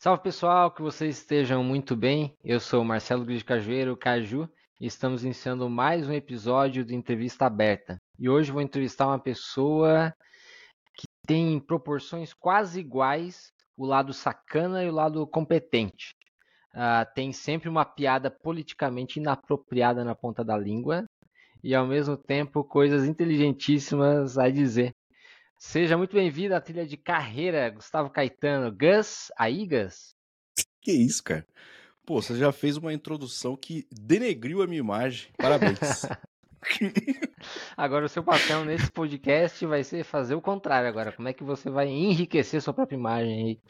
Salve pessoal, que vocês estejam muito bem. Eu sou Marcelo Gris Cajueiro, Caju, e estamos iniciando mais um episódio do Entrevista Aberta. E hoje vou entrevistar uma pessoa que tem proporções quase iguais, o lado sacana e o lado competente. Uh, tem sempre uma piada politicamente inapropriada na ponta da língua e ao mesmo tempo coisas inteligentíssimas a dizer. Seja muito bem-vindo à trilha de carreira, Gustavo Caetano. Gus, aí, Gus? Que isso, cara? Pô, você já fez uma introdução que denegriu a minha imagem. Parabéns. agora, o seu papel nesse podcast vai ser fazer o contrário agora. Como é que você vai enriquecer sua própria imagem aí?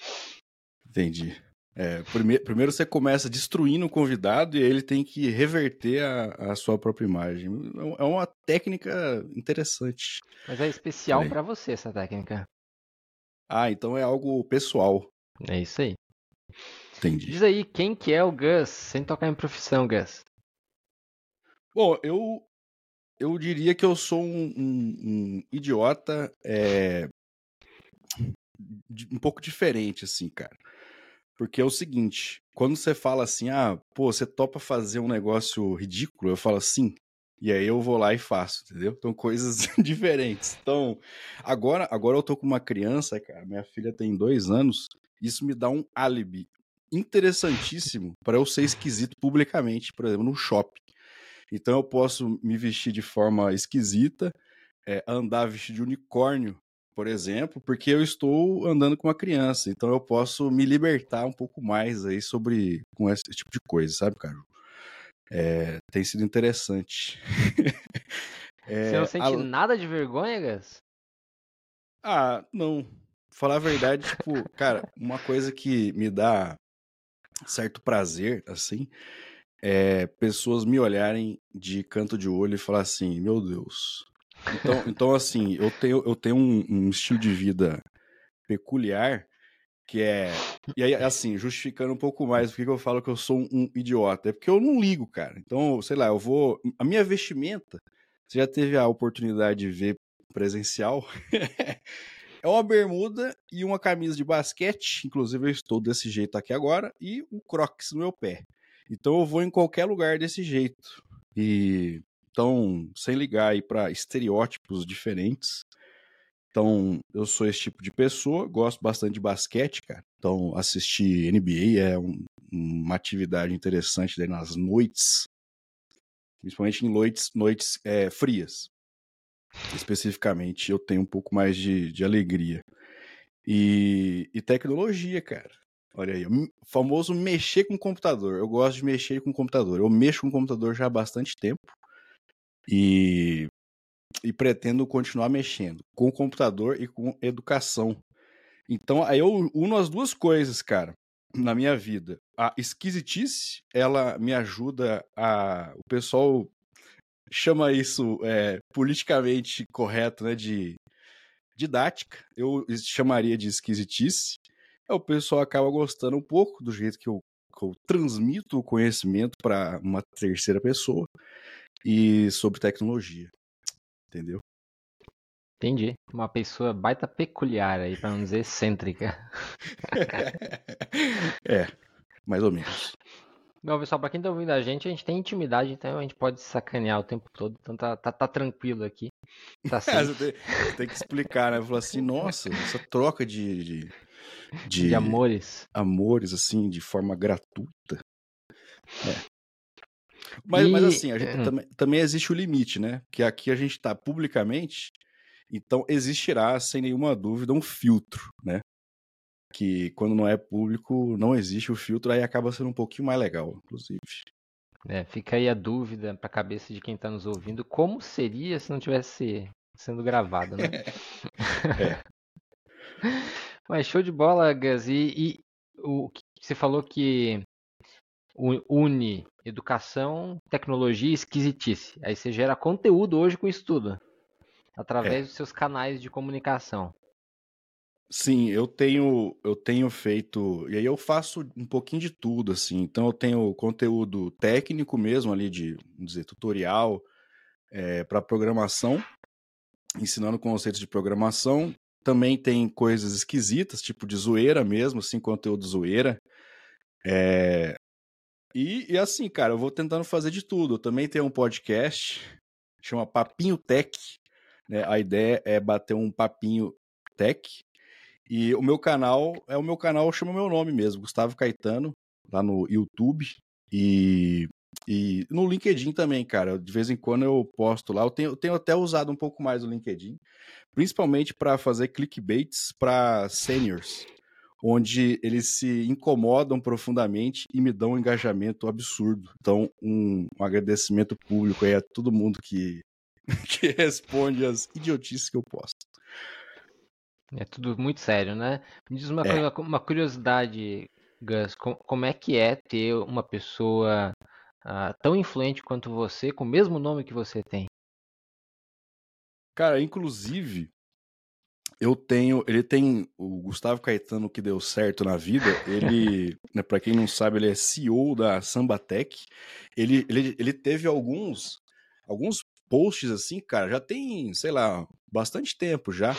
Entendi. É, primeiro, primeiro você começa destruindo o convidado e ele tem que reverter a, a sua própria imagem. É uma técnica interessante. Mas é especial para você essa técnica. Ah, então é algo pessoal. É isso aí. Entendi. Diz aí, quem que é o Gus, sem tocar em profissão, Gus? Bom, eu, eu diria que eu sou um, um, um idiota é, um pouco diferente, assim, cara. Porque é o seguinte, quando você fala assim, ah, pô, você topa fazer um negócio ridículo, eu falo assim, e aí eu vou lá e faço, entendeu? Então coisas diferentes. Então, agora, agora eu tô com uma criança, cara, minha filha tem dois anos, isso me dá um álibi interessantíssimo para eu ser esquisito publicamente, por exemplo, no shopping. Então eu posso me vestir de forma esquisita, é, andar vestido de unicórnio por exemplo, porque eu estou andando com uma criança, então eu posso me libertar um pouco mais aí sobre com esse tipo de coisa, sabe, cara? É, tem sido interessante. é, Você não sente a... nada de vergonha, Gas? Ah, não. Falar a verdade, tipo, cara, uma coisa que me dá certo prazer, assim, é pessoas me olharem de canto de olho e falar assim, meu Deus, então, então assim, eu tenho, eu tenho um, um estilo de vida peculiar que é. E aí, assim, justificando um pouco mais porque eu falo que eu sou um idiota. É porque eu não ligo, cara. Então, sei lá, eu vou. A minha vestimenta, você já teve a oportunidade de ver presencial? é uma bermuda e uma camisa de basquete. Inclusive, eu estou desse jeito aqui agora. E um crocs no meu pé. Então, eu vou em qualquer lugar desse jeito. E então, sem ligar aí para estereótipos diferentes. Então, eu sou esse tipo de pessoa, gosto bastante de basquete, cara. Então, assistir NBA é um, uma atividade interessante nas noites, principalmente em noites, noites é, frias. Especificamente, eu tenho um pouco mais de, de alegria. E, e tecnologia, cara. Olha aí, o famoso mexer com o computador. Eu gosto de mexer com o computador. Eu mexo com o computador já há bastante tempo e, e pretendo continuar mexendo com o computador e com educação. Então, aí eu uno as duas coisas, cara, na minha vida. A esquisitice, ela me ajuda a. O pessoal chama isso é, politicamente correto, né? De didática. Eu chamaria de esquisitice. O pessoal acaba gostando um pouco do jeito que eu, que eu transmito o conhecimento para uma terceira pessoa e sobre tecnologia. Entendeu? Entendi. Uma pessoa baita peculiar aí, para não dizer excêntrica. é, mais ou menos. Bom, pessoal, para quem tá ouvindo a gente, a gente tem intimidade, então a gente pode sacanear o tempo todo, então tá, tá, tá tranquilo aqui. Tá tem, tem, que explicar, né? Falar assim, nossa, essa troca de, de, de, de amores. Amores, assim, de forma gratuita. É. Mas, e... mas assim, a gente hum. também, também existe o limite, né? Que aqui a gente está publicamente, então existirá, sem nenhuma dúvida, um filtro, né? Que quando não é público, não existe o filtro, aí acaba sendo um pouquinho mais legal, inclusive. É, fica aí a dúvida para a cabeça de quem está nos ouvindo, como seria se não tivesse sendo gravado, né? é. Mas show de bola, Gus. E, e o você falou que une educação, tecnologia e esquisitice. Aí você gera conteúdo hoje com estudo, através é. dos seus canais de comunicação. Sim, eu tenho eu tenho feito e aí eu faço um pouquinho de tudo assim. Então eu tenho conteúdo técnico mesmo ali de vamos dizer tutorial é, para programação, ensinando conceitos de programação. também tem coisas esquisitas, tipo de zoeira mesmo, assim, conteúdo zoeira. É... E, e assim, cara, eu vou tentando fazer de tudo. Eu também tenho um podcast, chama Papinho Tech. Né? A ideia é bater um papinho tech. E o meu canal é o meu canal, chama meu nome mesmo, Gustavo Caetano, lá no YouTube. E e no LinkedIn também, cara. De vez em quando eu posto lá. Eu tenho, eu tenho até usado um pouco mais o LinkedIn, principalmente para fazer clickbaits para seniors, onde eles se incomodam profundamente e me dão um engajamento absurdo. Então, um, um agradecimento público aí a todo mundo que, que responde as idiotices que eu posto. É tudo muito sério, né? Me diz uma, é. coisa, uma curiosidade, Gus, como é que é ter uma pessoa uh, tão influente quanto você, com o mesmo nome que você tem? Cara, inclusive, eu tenho. Ele tem. O Gustavo Caetano que deu certo na vida. Ele, né, para quem não sabe, ele é CEO da Sambatec. Ele, ele, ele teve alguns. Alguns posts assim, cara, já tem, sei lá, bastante tempo já.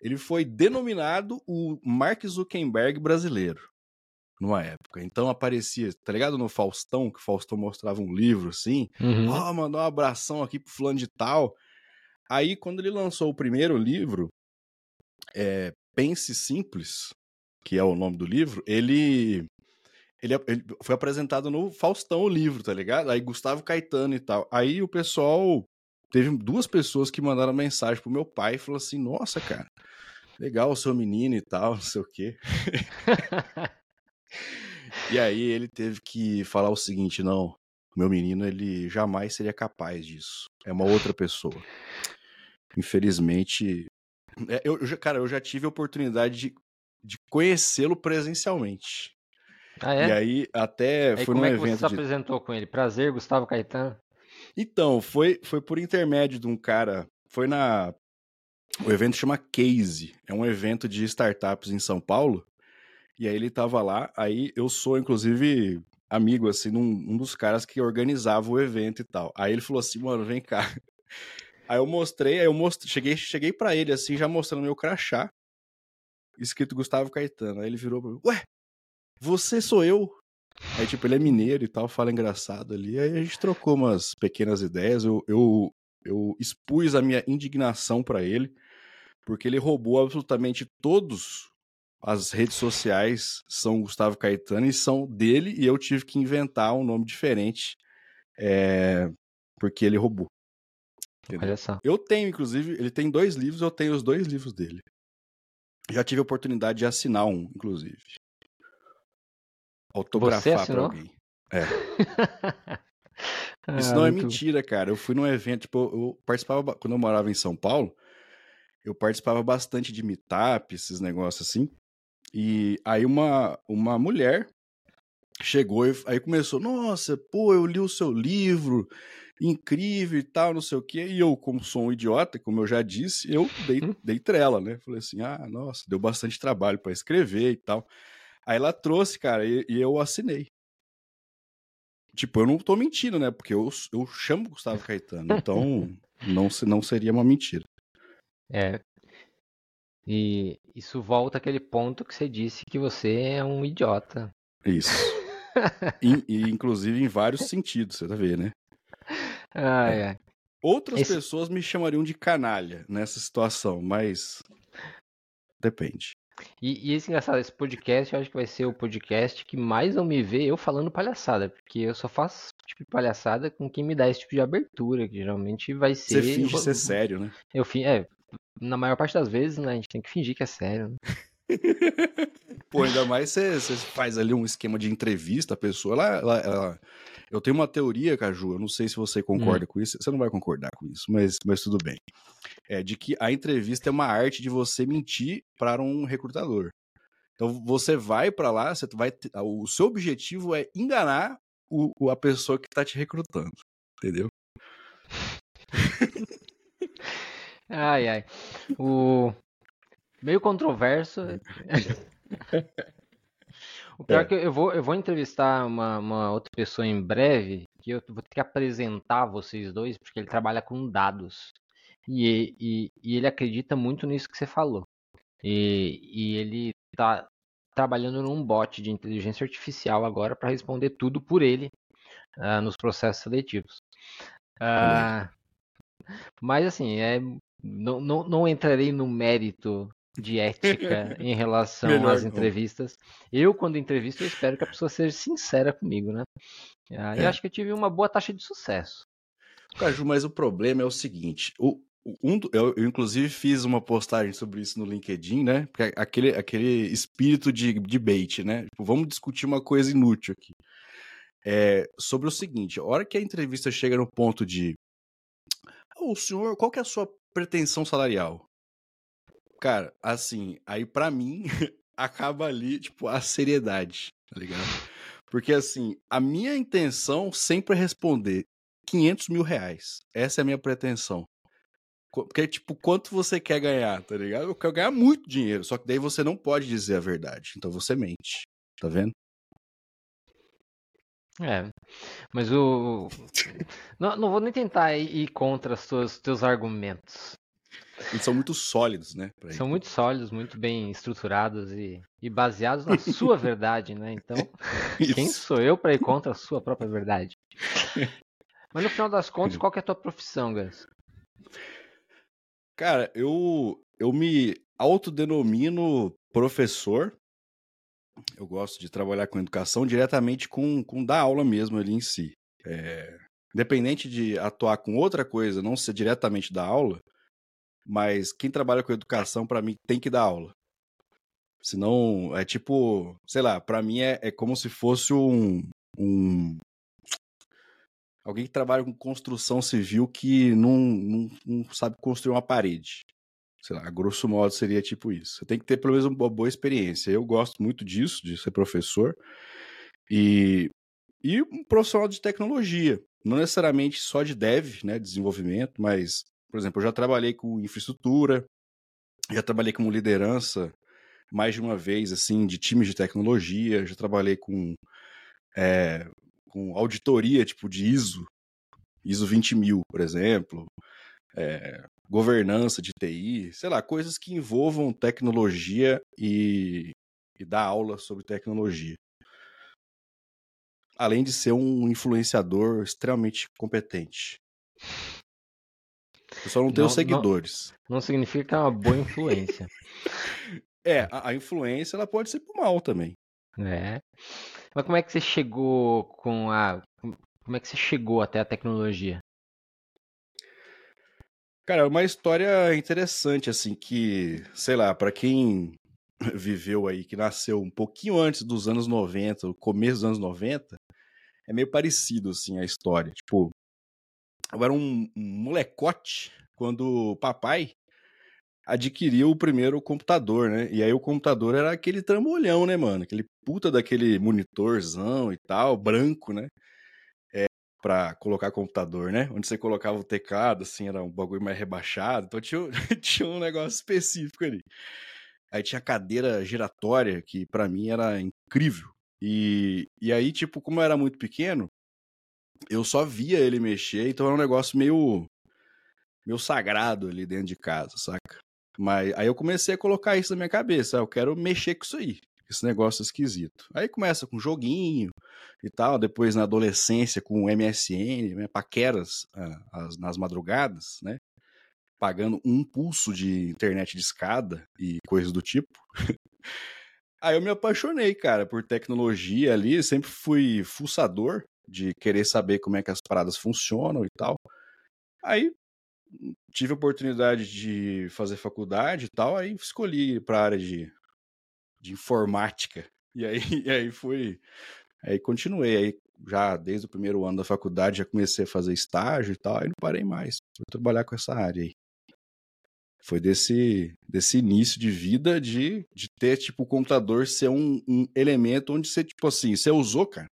Ele foi denominado o Mark Zuckerberg brasileiro numa época. Então aparecia, tá ligado? No Faustão, que o Faustão mostrava um livro assim. Uhum. Ó, oh, mandou um abração aqui pro fulano de tal. Aí, quando ele lançou o primeiro livro, é, Pense Simples, que é o nome do livro, ele, ele, ele foi apresentado no Faustão o livro, tá ligado? Aí Gustavo Caetano e tal. Aí o pessoal. Teve duas pessoas que mandaram mensagem pro meu pai e falou assim: Nossa, cara, legal o seu menino e tal, não sei o quê. E aí ele teve que falar o seguinte: não, meu menino ele jamais seria capaz disso. É uma outra pessoa. Infelizmente, é, eu, eu cara, eu já tive a oportunidade de, de conhecê-lo presencialmente. Ah, é? E aí até aí, foi num é evento. Você se apresentou com ele? Prazer, Gustavo Caetano. Então, foi, foi por intermédio de um cara. Foi na. O evento chama Case. É um evento de startups em São Paulo. E aí ele tava lá, aí eu sou, inclusive, amigo, assim, um, um dos caras que organizava o evento e tal. Aí ele falou assim, mano, vem cá. Aí eu mostrei, aí eu mostrei, cheguei, cheguei para ele, assim, já mostrando meu crachá, escrito Gustavo Caetano. Aí ele virou pra mim, ué, você sou eu? Aí, tipo, ele é mineiro e tal, fala engraçado ali. Aí a gente trocou umas pequenas ideias. Eu, eu, eu expus a minha indignação para ele, porque ele roubou absolutamente todos as redes sociais são Gustavo Caetano e são dele, e eu tive que inventar um nome diferente, é, porque ele roubou. Olha só. Eu tenho, inclusive, ele tem dois livros, eu tenho os dois livros dele. Já tive a oportunidade de assinar um, inclusive. Autografar para alguém. É. ah, Isso não é mentira, cara. Eu fui num evento, tipo, eu participava, quando eu morava em São Paulo, eu participava bastante de meetup, esses negócios assim. E aí uma, uma mulher chegou e aí começou, nossa, pô, eu li o seu livro, incrível e tal, não sei o quê. E eu, como sou um idiota, como eu já disse, eu dei, hum. dei trela, né? Falei assim, ah, nossa, deu bastante trabalho para escrever e tal. Aí ela trouxe, cara, e, e, eu assinei. Tipo, eu não tô mentindo, né? Porque eu, eu chamo Gustavo Caetano, então não, não seria uma mentira. É, e isso volta àquele ponto que você disse que você é um idiota. Isso. e, e, inclusive em vários sentidos, você tá vendo, né? Ah, é. Outras Esse... pessoas me chamariam de canalha nessa situação, mas depende. E, e esse engraçado, esse podcast eu acho que vai ser o podcast que mais vão me ver eu falando palhaçada, porque eu só faço tipo de palhaçada com quem me dá esse tipo de abertura, que geralmente vai ser. Você finge ser sério, né? Eu finge, é, na maior parte das vezes, né, a gente tem que fingir que é sério. Né? Pô, ainda mais você, você faz ali um esquema de entrevista, a pessoa, ela, ela, ela... Eu tenho uma teoria, Caju, eu não sei se você concorda hum. com isso, você não vai concordar com isso, mas, mas tudo bem. É de que a entrevista é uma arte de você mentir para um recrutador. Então você vai para lá, você vai, o seu objetivo é enganar o, a pessoa que está te recrutando, entendeu? Ai, ai. O... Meio controverso. o pior é. que eu vou, eu vou entrevistar uma, uma outra pessoa em breve, que eu vou ter que apresentar vocês dois, porque ele trabalha com dados. E, e, e ele acredita muito nisso que você falou. E, e ele está trabalhando num bot de inteligência artificial agora para responder tudo por ele uh, nos processos seletivos. Uh, mas assim, é, não, não, não entrarei no mérito de ética em relação Melhor às entrevistas. Não. Eu, quando entrevisto, eu espero que a pessoa seja sincera comigo, né? É. Eu acho que eu tive uma boa taxa de sucesso. Caju, mas o problema é o seguinte: o, um, eu, eu, inclusive, fiz uma postagem sobre isso no LinkedIn, né? Porque aquele, aquele espírito de debate, né? Tipo, vamos discutir uma coisa inútil aqui. É, sobre o seguinte: a hora que a entrevista chega no ponto de. O senhor, qual que é a sua pretensão salarial? Cara, assim, aí para mim acaba ali, tipo, a seriedade, tá ligado? Porque, assim, a minha intenção sempre é responder 500 mil reais. Essa é a minha pretensão. Porque, tipo, quanto você quer ganhar, tá ligado? Eu quero ganhar muito dinheiro, só que daí você não pode dizer a verdade. Então você mente. Tá vendo? É. Mas o. não, não vou nem tentar ir contra os teus argumentos. Eles são muito sólidos, né? São muito sólidos, muito bem estruturados e, e baseados na sua verdade, né? Então, quem sou eu para ir contra a sua própria verdade? Mas no final das contas, qual é a tua profissão, Gans? Cara, eu, eu me autodenomino professor. Eu gosto de trabalhar com educação diretamente com, com dar aula mesmo ali em si. É, independente de atuar com outra coisa, não ser diretamente da aula, mas quem trabalha com educação, para mim, tem que dar aula. Senão, é tipo, sei lá, para mim é, é como se fosse um, um, alguém que trabalha com construção civil que não, não, não, sabe construir uma parede. Sei lá, grosso modo seria tipo isso. Você tem que ter pelo menos uma boa experiência. Eu gosto muito disso, de ser professor. E, e um profissional de tecnologia. Não necessariamente só de dev, né, desenvolvimento, mas, por exemplo, eu já trabalhei com infraestrutura, já trabalhei como liderança mais de uma vez, assim, de times de tecnologia, já trabalhei com é, com auditoria tipo de ISO, ISO 20 mil, por exemplo, é, governança de TI, sei lá, coisas que envolvam tecnologia e, e dar aula sobre tecnologia. Além de ser um influenciador extremamente competente. Eu só não tenho não, seguidores. Não, não, significa que é uma boa influência. é, a, a influência ela pode ser pro mal também. É. Mas como é que você chegou com a. Como é que você chegou até a tecnologia? Cara, é uma história interessante, assim, que, sei lá, para quem viveu aí, que nasceu um pouquinho antes dos anos 90, o começo dos anos 90, é meio parecido, assim, a história. Tipo, eu era um, molecote quando o papai adquiriu o primeiro computador, né? E aí o computador era aquele trambolhão, né, mano? Aquele puta daquele monitorzão e tal, branco, né? É, pra colocar computador, né? Onde você colocava o teclado, assim, era um bagulho mais rebaixado. Então tinha, tinha um negócio específico ali. Aí tinha cadeira giratória, que para mim era incrível. E, e aí, tipo, como eu era muito pequeno, eu só via ele mexer, então era um negócio meio meio sagrado ali dentro de casa, saca? Mas aí eu comecei a colocar isso na minha cabeça. Eu quero mexer com isso aí. Esse negócio esquisito. Aí começa com joguinho e tal. Depois na adolescência com MSN, né, paqueras ah, as, nas madrugadas, né? Pagando um pulso de internet de escada e coisas do tipo. Aí eu me apaixonei, cara, por tecnologia ali. Sempre fui fuçador de querer saber como é que as paradas funcionam e tal. Aí tive a oportunidade de fazer faculdade e tal, aí escolhi para a área de, de informática. E aí, e aí fui. Aí continuei. Aí já desde o primeiro ano da faculdade já comecei a fazer estágio e tal, aí não parei mais. Fui trabalhar com essa área aí. Foi desse, desse início de vida de, de ter, tipo, o computador ser um, um elemento onde você, tipo assim, você usou, cara.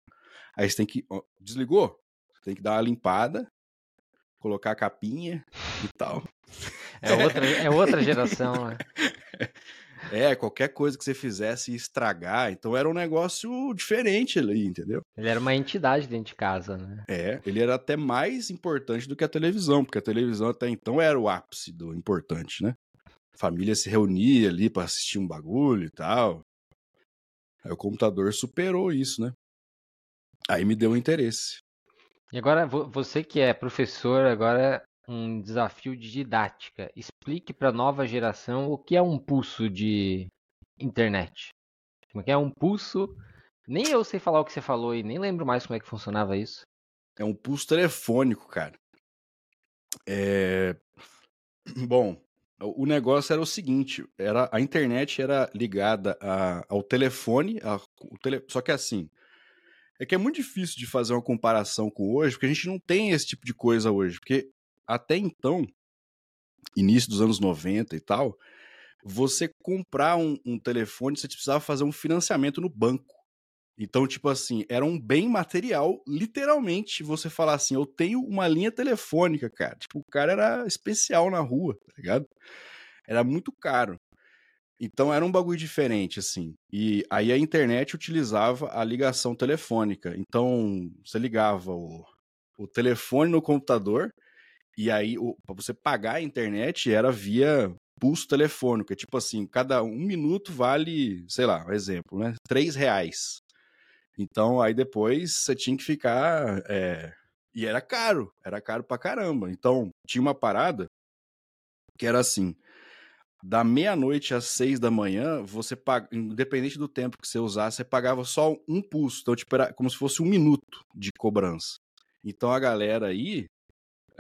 Aí você tem que. Ó, desligou? Tem que dar uma limpada, colocar a capinha e tal. É outra, é outra geração, né? É, qualquer coisa que você fizesse estragar. Então era um negócio diferente ali, entendeu? Ele era uma entidade dentro de casa, né? É, ele era até mais importante do que a televisão, porque a televisão até então era o ápice do importante, né? A família se reunia ali para assistir um bagulho e tal. Aí o computador superou isso, né? Aí me deu interesse. E agora, você que é professor, agora um desafio de didática. Explique para a nova geração o que é um pulso de internet. Como é que é um pulso? Nem eu sei falar o que você falou e nem lembro mais como é que funcionava isso. É um pulso telefônico, cara. É... Bom, o negócio era o seguinte: era a internet era ligada a, ao telefone, a, tele... só que assim. É que é muito difícil de fazer uma comparação com hoje, porque a gente não tem esse tipo de coisa hoje. Porque até então, início dos anos 90 e tal, você comprar um, um telefone, você precisava fazer um financiamento no banco. Então, tipo assim, era um bem material, literalmente, você falar assim, eu tenho uma linha telefônica, cara. Tipo, o cara era especial na rua, tá ligado? Era muito caro. Então era um bagulho diferente, assim. E aí a internet utilizava a ligação telefônica. Então você ligava o, o telefone no computador e aí, para você pagar a internet, era via pulso telefônico. É tipo assim, cada um minuto vale, sei lá, um exemplo, né? Três reais. Então, aí depois você tinha que ficar. É... E era caro, era caro pra caramba. Então, tinha uma parada que era assim: da meia-noite às seis da manhã, você paga, independente do tempo que você usasse, você pagava só um pulso. Então, tipo, era como se fosse um minuto de cobrança. Então a galera aí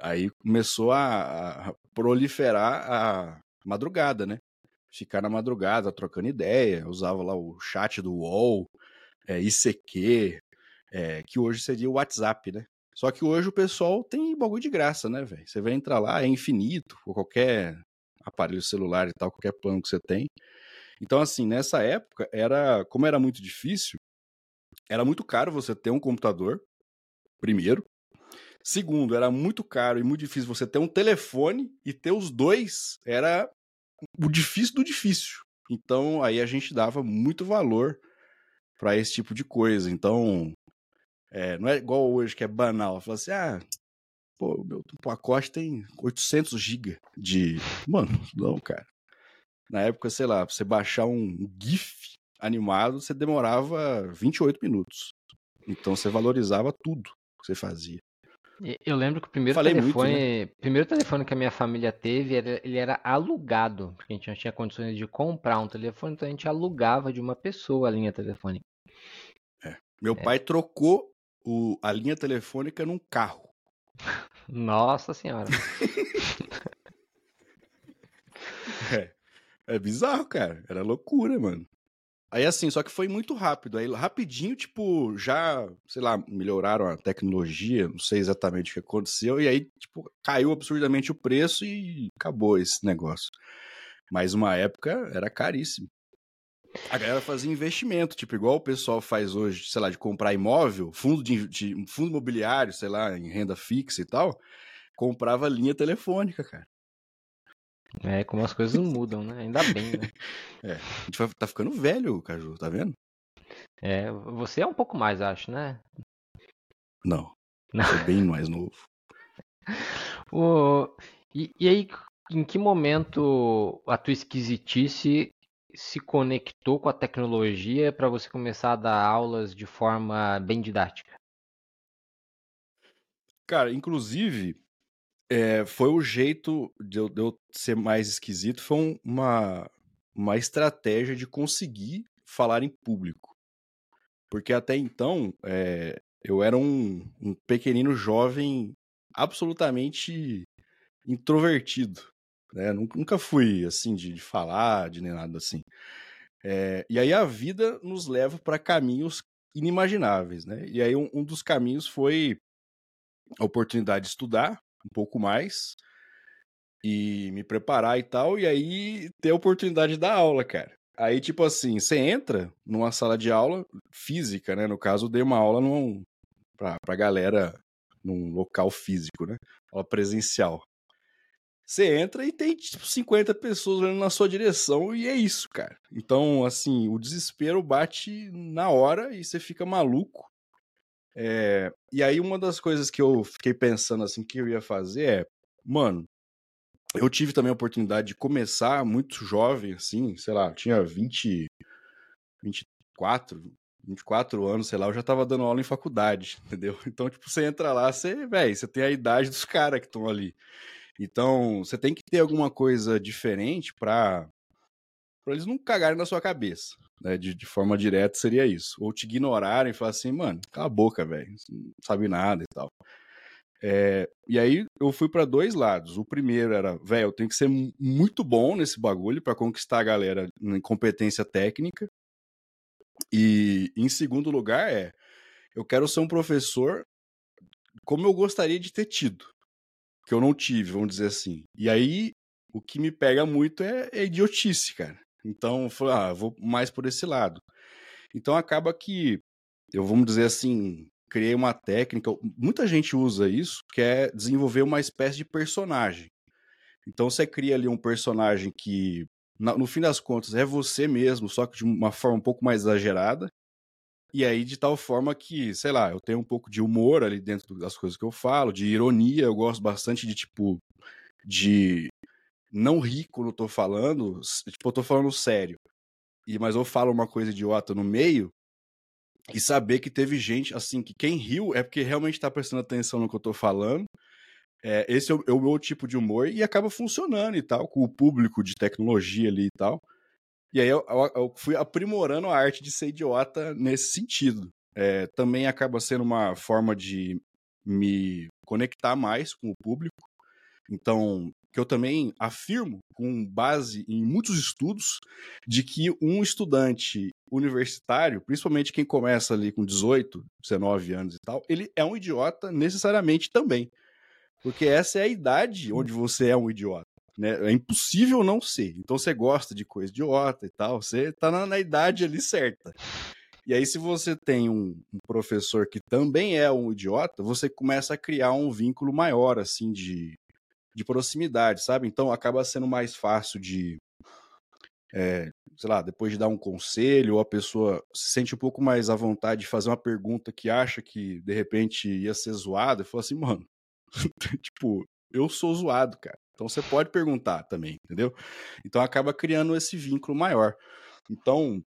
Aí começou a, a proliferar a madrugada, né? Ficar na madrugada trocando ideia, usava lá o chat do UOL, é, ICQ, é, que hoje seria o WhatsApp, né? Só que hoje o pessoal tem bagulho de graça, né, velho? Você vai entrar lá, é infinito, com qualquer aparelho celular e tal, qualquer plano que você tem. Então, assim, nessa época, era como era muito difícil, era muito caro você ter um computador, primeiro, Segundo, era muito caro e muito difícil você ter um telefone e ter os dois era o difícil do difícil. Então aí a gente dava muito valor para esse tipo de coisa. Então é, não é igual hoje que é banal. Fala assim, ah, pô, meu pacote tem 800 GB de. Mano, não, cara. Na época, sei lá, pra você baixar um GIF animado, você demorava 28 minutos. Então você valorizava tudo que você fazia. Eu lembro que o primeiro Falei telefone, muito, né? primeiro telefone que a minha família teve, era, ele era alugado, porque a gente não tinha condições de comprar um telefone, então a gente alugava de uma pessoa a linha telefônica. É. Meu é. pai trocou o, a linha telefônica num carro. Nossa senhora. é. É bizarro, cara. Era loucura, mano. Aí assim, só que foi muito rápido. Aí rapidinho, tipo, já, sei lá, melhoraram a tecnologia, não sei exatamente o que aconteceu, e aí, tipo, caiu absurdamente o preço e acabou esse negócio. Mas uma época era caríssimo. A galera fazia investimento, tipo, igual o pessoal faz hoje, sei lá, de comprar imóvel, fundo de, de fundo imobiliário, sei lá, em renda fixa e tal, comprava linha telefônica, cara. É, como as coisas mudam, né? Ainda bem, né? É, a gente vai, tá ficando velho, Caju, tá vendo? É, você é um pouco mais, acho, né? Não. Não. Sou bem mais novo. o... E, e aí, em que momento a tua esquisitice se conectou com a tecnologia para você começar a dar aulas de forma bem didática? Cara, inclusive, é, foi o jeito de eu, de eu, ser mais esquisito, foi uma, uma estratégia de conseguir falar em público. Porque até então, é, eu era um, um pequenino jovem absolutamente introvertido. Né? Nunca fui assim de, de falar, de nem nada assim. É, e aí a vida nos leva para caminhos inimagináveis, né? E aí um, um, dos caminhos foi a oportunidade de estudar, um pouco mais e me preparar e tal, e aí ter a oportunidade de dar aula, cara. Aí, tipo assim, você entra numa sala de aula física, né? No caso, eu dei uma aula num, pra, pra galera num local físico, né? Aula presencial. Você entra e tem, tipo, 50 pessoas olhando na sua direção e é isso, cara. Então, assim, o desespero bate na hora e você fica maluco. É, e aí uma das coisas que eu fiquei pensando assim que eu ia fazer é, mano, eu tive também a oportunidade de começar muito jovem, assim, sei lá, tinha 20, 24, 24 anos, sei lá, eu já tava dando aula em faculdade, entendeu? Então, tipo, você entra lá, você, velho, você tem a idade dos caras que estão ali. Então, você tem que ter alguma coisa diferente para para eles não cagarem na sua cabeça, né? De, de, forma direta seria isso. Ou te ignorarem e falar assim, mano, cala a boca, velho, não sabe nada e tal. É, e aí eu fui para dois lados. O primeiro era, velho, eu tenho que ser muito bom nesse bagulho para conquistar a galera em competência técnica. E em segundo lugar é, eu quero ser um professor como eu gostaria de ter tido, que eu não tive, vamos dizer assim. E aí o que me pega muito é, é idiotice, cara. Então, eu ah, vou mais por esse lado. Então acaba que eu vamos dizer assim, criei uma técnica, muita gente usa isso, que é desenvolver uma espécie de personagem. Então você cria ali um personagem que, no fim das contas, é você mesmo, só que de uma forma um pouco mais exagerada. E aí, de tal forma que, sei lá, eu tenho um pouco de humor ali dentro das coisas que eu falo, de ironia, eu gosto bastante de, tipo, de não rir quando eu tô falando, tipo, eu tô falando sério. E, mas eu falo uma coisa idiota no meio, e saber que teve gente, assim, que quem riu é porque realmente tá prestando atenção no que eu tô falando. É, esse é o, é o, meu tipo de humor e acaba funcionando e tal, com o público de tecnologia ali e tal. E aí eu, eu, eu fui aprimorando a arte de ser idiota nesse sentido. É, também acaba sendo uma forma de me conectar mais com o público. Então, que eu também afirmo, com base em muitos estudos, de que um estudante universitário, principalmente quem começa ali com 18, 19 anos e tal, ele é um idiota necessariamente também. Porque essa é a idade onde você é um idiota. Né? É impossível não ser. Então você gosta de coisa idiota e tal, você tá na, na idade ali certa. E aí, se você tem um, um, professor que também é um idiota, você começa a criar um vínculo maior, assim, de, de proximidade, sabe? Então acaba sendo mais fácil de, é, sei lá, depois de dar um conselho, a pessoa se sente um pouco mais à vontade de fazer uma pergunta que acha que de repente ia ser zoada, e fala assim, mano, tipo, eu sou zoado, cara. Então você pode perguntar também, entendeu? Então acaba criando esse vínculo maior. Então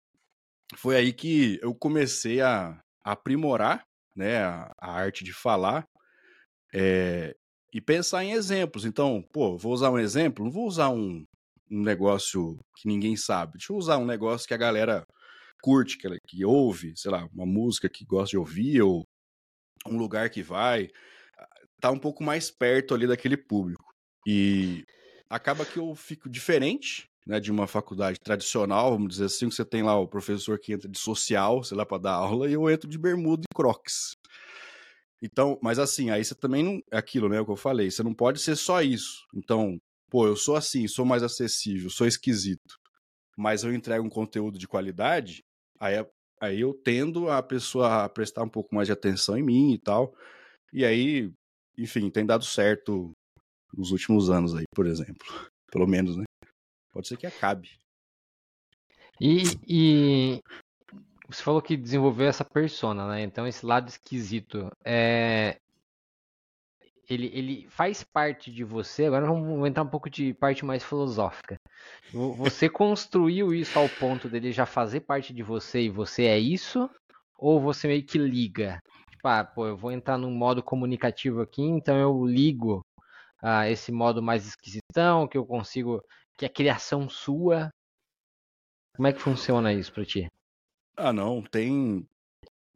foi aí que eu comecei a, aprimorar né, a, a, arte de falar. É, e pensar em exemplos. Então, pô, vou usar um exemplo, não vou usar um, um negócio que ninguém sabe. Deixa eu usar um negócio que a galera curte, que, que ouve, sei lá, uma música que gosta de ouvir, ou um lugar que vai. Tá um pouco mais perto ali daquele público. E acaba que eu fico diferente né, de uma faculdade tradicional, vamos dizer assim, que você tem lá o professor que entra de social, sei lá, para dar aula, e eu entro de bermuda e crocs. Então, mas assim, aí você também não. É aquilo, né? O que eu falei. Você não pode ser só isso. Então, pô, eu sou assim, sou mais acessível, sou esquisito. Mas eu entrego um conteúdo de qualidade, aí, aí eu tendo a pessoa a prestar um pouco mais de atenção em mim e tal. E aí, enfim, tem dado certo nos últimos anos aí, por exemplo. Pelo menos, né? Pode ser que acabe. E, e você falou que desenvolveu essa persona, né? Então esse lado esquisito é ele, ele faz parte de você. Agora vamos entrar um pouco de parte mais filosófica. Você construiu isso ao ponto dele já fazer parte de você e você é isso? Ou você meio que liga? Tipo, ah, pô, eu vou entrar num modo comunicativo aqui, então eu ligo a esse modo mais esquisitão, que eu consigo. que é criação sua. Como é que funciona isso pra ti? Ah, não, tem.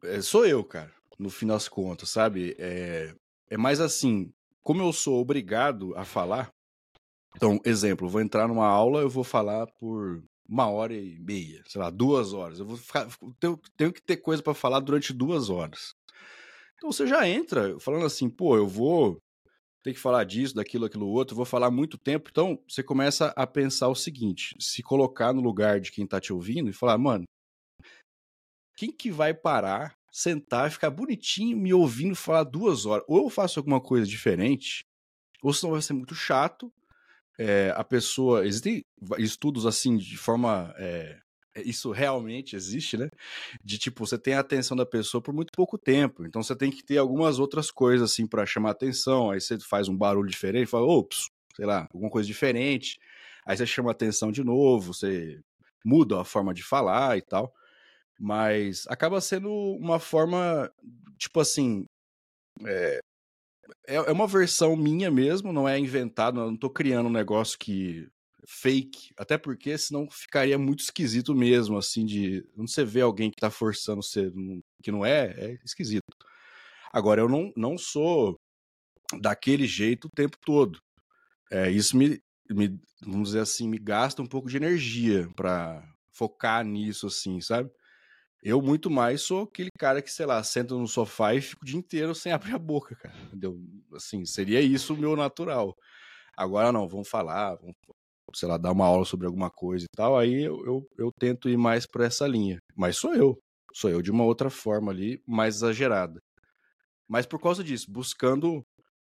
É, sou eu, cara, no fim das contas, sabe? É, é mais assim, como eu sou obrigado a falar. Então, exemplo, vou entrar numa aula, eu vou falar por uma hora e meia, sei lá, duas horas. Eu vou ficar, tenho, tenho que ter coisa para falar durante duas horas. Então você já entra falando assim, pô, eu vou ter que falar disso, daquilo, aquilo outro, vou falar muito tempo. Então você começa a pensar o seguinte: se colocar no lugar de quem tá te ouvindo e falar, mano, quem que vai parar, sentar, ficar bonitinho me ouvindo falar duas horas? Ou eu faço alguma coisa diferente, ou senão vai ser muito chato. É, a pessoa. Existem estudos assim de forma. É, isso realmente existe, né? De tipo, você tem a atenção da pessoa por muito pouco tempo. Então você tem que ter algumas outras coisas assim para chamar atenção. Aí você faz um barulho diferente, fala, ops, sei lá, alguma coisa diferente. Aí você chama atenção de novo, você muda a forma de falar e tal. Mas acaba sendo uma forma, tipo assim. É, é, é uma versão minha mesmo, não é inventado, não tô criando um negócio que fake, até porque senão ficaria muito esquisito mesmo, assim, de não você vê alguém que tá forçando ser que não é, é esquisito. Agora, eu não, não sou daquele jeito o tempo todo. É, isso me, me, vamos dizer assim, me gasta um pouco de energia para focar nisso, assim, sabe? Eu muito mais sou aquele cara que, sei lá, senta no sofá e fica o dia inteiro sem abrir a boca, cara. Entendeu? Assim, seria isso o meu natural. Agora não, vamos falar, vamos, sei lá, dar uma aula sobre alguma coisa e tal, aí eu, eu, eu tento ir mais por essa linha. Mas sou eu. Sou eu de uma outra forma ali, mais exagerada. Mas por causa disso, buscando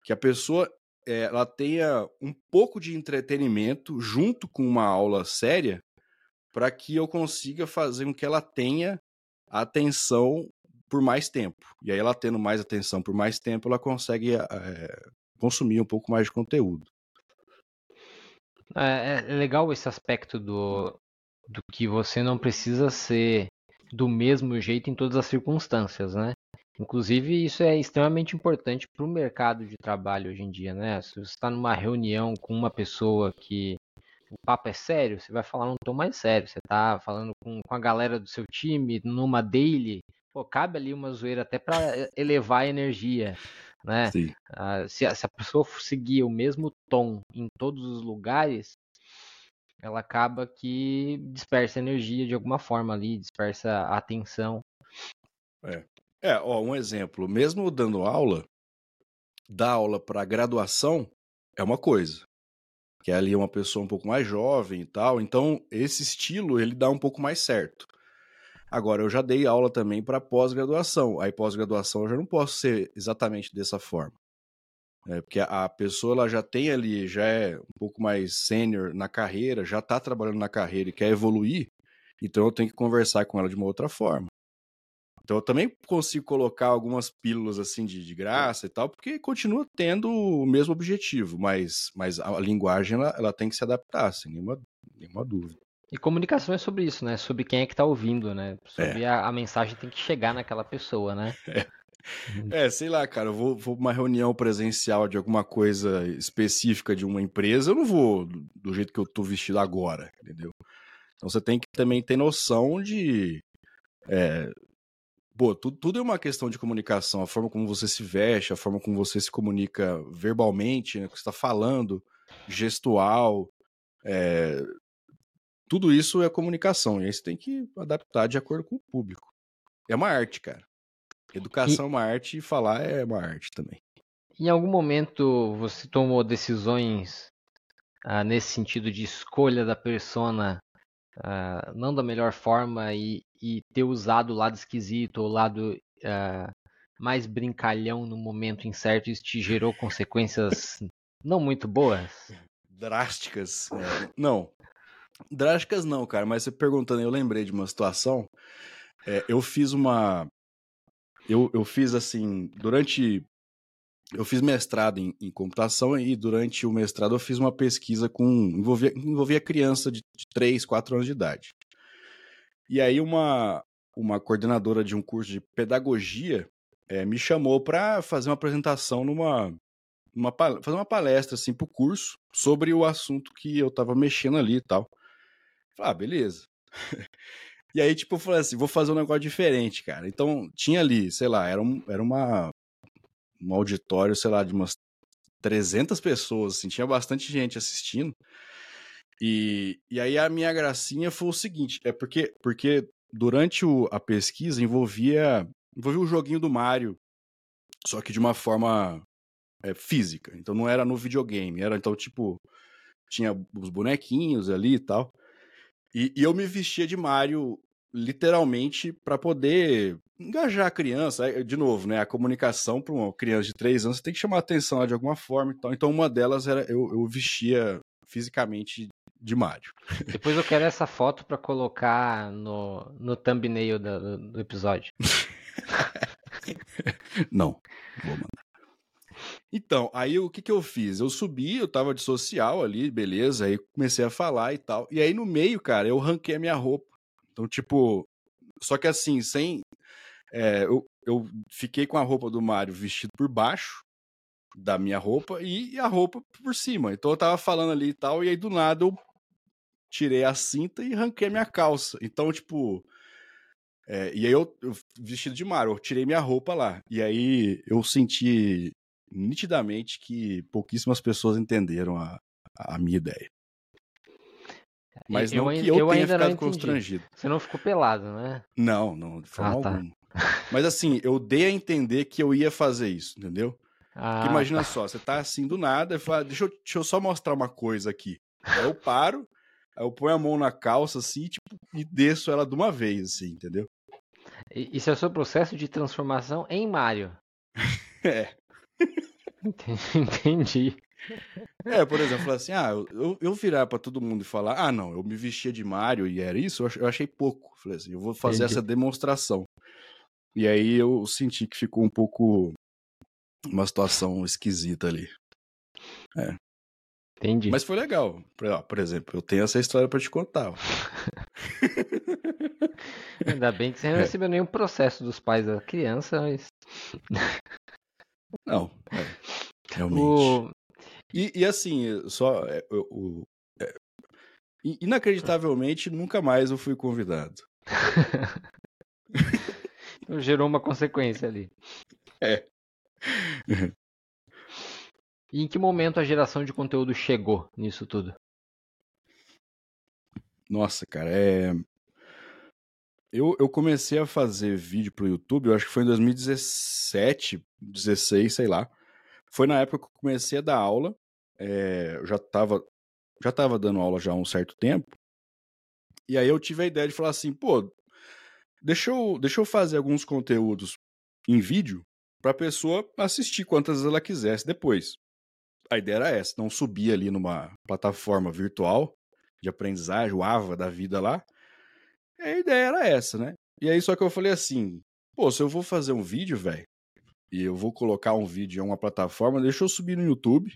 que a pessoa é, ela tenha um pouco de entretenimento junto com uma aula séria para que eu consiga fazer com que ela tenha atenção por mais tempo. E aí ela tendo mais atenção por mais tempo, ela consegue é, consumir um pouco mais de conteúdo. É, é, legal esse aspecto do, do que você não precisa ser do mesmo jeito em todas as circunstâncias, né? Inclusive, isso é extremamente importante para o mercado de trabalho hoje em dia, né? Se você está numa reunião com uma pessoa que o papo é sério, você vai falar num tom mais sério. Você está falando com, com a galera do seu time, numa daily, pô, cabe ali uma zoeira até para elevar a energia, né? Ah, se, a, se a pessoa seguir o mesmo tom em todos os lugares, ela acaba que dispersa energia de alguma forma ali, dispersa a atenção. É. É, ó, um exemplo. Mesmo dando aula, dar aula para graduação é uma coisa. Que é ali uma pessoa um pouco mais jovem e tal. Então, esse estilo, ele dá um pouco mais certo. Agora, eu já dei aula também para pós-graduação. Aí, pós-graduação, eu já não posso ser exatamente dessa forma. É, porque a pessoa ela já tem ali, já é um pouco mais sênior na carreira, já está trabalhando na carreira e quer evoluir, então eu tenho que conversar com ela de uma outra forma. Então eu também consigo colocar algumas pílulas assim de, de graça e tal, porque continua tendo o mesmo objetivo, mas, mas a linguagem ela, ela tem que se adaptar, sem nenhuma, nenhuma dúvida. E comunicação é sobre isso, né? Sobre quem é que tá ouvindo, né? Sobre é. a, a, mensagem tem que chegar naquela pessoa, né? É. é sei lá, cara, eu vou, vou pra uma reunião presencial de alguma coisa específica de uma empresa, eu não vou do, jeito que eu tô vestido agora, entendeu? Então você tem que também ter noção de é, pô, tudo, tudo é uma questão de comunicação, a forma como você se veste, a forma como você se comunica verbalmente, né, que você está falando, gestual, é, tudo isso é comunicação, e aí você tem que adaptar de acordo com o público. É uma arte, cara. Educação e... é uma arte e falar é uma arte também. Em algum momento você tomou decisões ah, nesse sentido de escolha da persona uh, não da melhor forma e, e, ter usado o lado esquisito ou o lado uh, mais brincalhão no momento incerto, isso te gerou consequências não muito boas? Drásticas? É, não. Drásticas não, cara, mas você perguntando, eu lembrei de uma situação. É, eu fiz uma. Eu, eu fiz assim, durante eu fiz mestrado em, em, computação e durante o mestrado eu fiz uma pesquisa com. envolvia, envolvia criança de, de 3, 4 anos de idade. E aí uma, uma coordenadora de um curso de pedagogia é, me chamou para fazer uma apresentação numa. Uma, fazer uma palestra assim pro curso sobre o assunto que eu tava mexendo ali e tal. Falei, ah, beleza. e aí, tipo, eu falei assim, vou fazer um negócio diferente, cara. Então, tinha ali, sei lá, era, um, era uma, um auditório, sei lá, de umas 300 pessoas, assim, tinha bastante gente assistindo. E, e aí a minha gracinha foi o seguinte, é porque, porque durante o, a pesquisa envolvia, envolvia o joguinho do Mario, só que de uma forma é, física. Então não era no videogame, era então tipo, tinha os bonequinhos ali e tal. E, e eu me vestia de Mario literalmente para poder engajar a criança. De novo, né? A comunicação para uma criança de três anos você tem que chamar a atenção de alguma forma. Então, então uma delas era eu, eu vestia fisicamente de Mario. Depois eu quero essa foto para colocar no, no thumbnail do, do episódio. Não, vou mandar. Então, aí o que que eu fiz? Eu subi, eu tava de social ali, beleza, aí comecei a falar e tal. E aí no meio, cara, eu ranquei a minha roupa. Então, tipo, só que assim, sem. É, eu, eu fiquei com a roupa do Mario vestido por baixo da minha roupa e a roupa por cima. Então eu tava falando ali e tal, e aí do nada eu tirei a cinta e ranquei a minha calça. Então, tipo. É, e aí eu, eu, vestido de Mario, eu tirei minha roupa lá. E aí eu senti nitidamente que pouquíssimas pessoas entenderam a, a minha ideia. Mas eu, não que eu, eu tenha ficado constrangido. Você não ficou pelado, né? Não, não, de forma ah, tá. alguma. Mas assim, eu dei a entender que eu ia fazer isso, entendeu? Ah, Porque imagina tá. só, você tá assim do nada e fala, deixa eu, deixa eu só mostrar uma coisa aqui. Aí eu paro, aí eu ponho a mão na calça assim, tipo, e desço ela de uma vez, assim, entendeu? Isso é o seu processo de transformação em Mario. é. Entendi. É, por exemplo, assim, ah, eu, eu virar para todo mundo e falar, ah, não, eu me vestia de Mario e era isso, eu achei pouco. Falei assim, eu vou fazer Entendi. essa demonstração. E aí eu senti que ficou um pouco uma situação esquisita ali. É. Entendi. Mas foi legal. Por exemplo, eu tenho essa história para te contar. Ainda bem que você não é. recebeu nenhum processo dos pais da criança, mas. Não, é, realmente. O... E, e, assim, só. É, o, é, inacreditavelmente, nunca mais eu fui convidado. Gerou uma consequência ali. É. E em que momento a geração de conteúdo chegou nisso tudo? Nossa, cara, é. Eu, eu comecei a fazer vídeo pro YouTube, eu acho que foi em 2017, 16, sei lá. Foi na época que eu comecei a dar aula. É, eu já tava, já tava dando aula já há um certo tempo. E aí eu tive a ideia de falar assim, pô, deixa eu, deixa eu fazer alguns conteúdos em vídeo para a pessoa assistir quantas ela quisesse depois. A ideia era essa, não subir ali numa plataforma virtual de aprendizagem, o AVA da vida lá. A ideia era essa, né? E aí só que eu falei assim, pô, se eu vou fazer um vídeo, velho, e eu vou colocar um vídeo em uma plataforma, deixa eu subir no YouTube,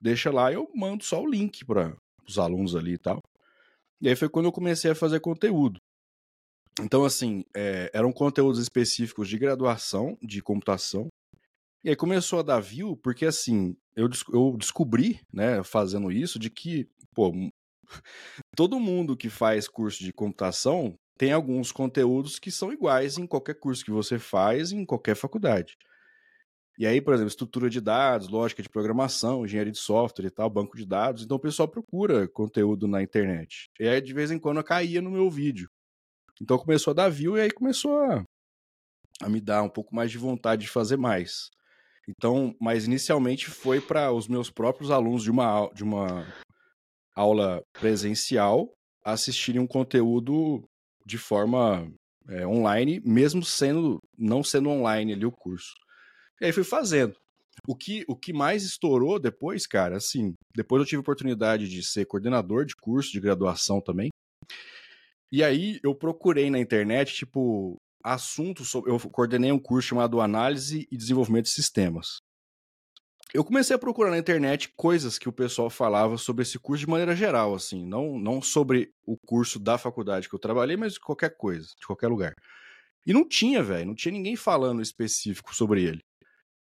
deixa lá eu mando só o link para os alunos ali e tal. E aí foi quando eu comecei a fazer conteúdo. Então, assim, é, eram conteúdos específicos de graduação, de computação. E aí começou a dar view, porque assim, eu, eu descobri, né, fazendo isso, de que, pô, todo mundo que faz curso de computação tem alguns conteúdos que são iguais em qualquer curso que você faz, em qualquer faculdade. E aí, por exemplo, estrutura de dados, lógica de programação, engenharia de software e tal, banco de dados. Então o pessoal procura conteúdo na internet. E aí, de vez em quando, caía no meu vídeo. Então começou a dar view e aí começou a, a me dar um pouco mais de vontade de fazer mais. Então, mas inicialmente foi para os meus próprios alunos de uma, de uma aula presencial assistirem um conteúdo de forma é, online, mesmo sendo não sendo online ali o curso. E aí fui fazendo. O que, o que mais estourou depois, cara, assim, depois eu tive oportunidade de ser coordenador de curso de graduação também. E aí eu procurei na internet, tipo, assuntos sobre. Eu coordenei um curso chamado Análise e Desenvolvimento de Sistemas. Eu comecei a procurar na internet coisas que o pessoal falava sobre esse curso de maneira geral, assim, não, não sobre o curso da faculdade que eu trabalhei, mas de qualquer coisa, de qualquer lugar. E não tinha, velho, não tinha ninguém falando específico sobre ele.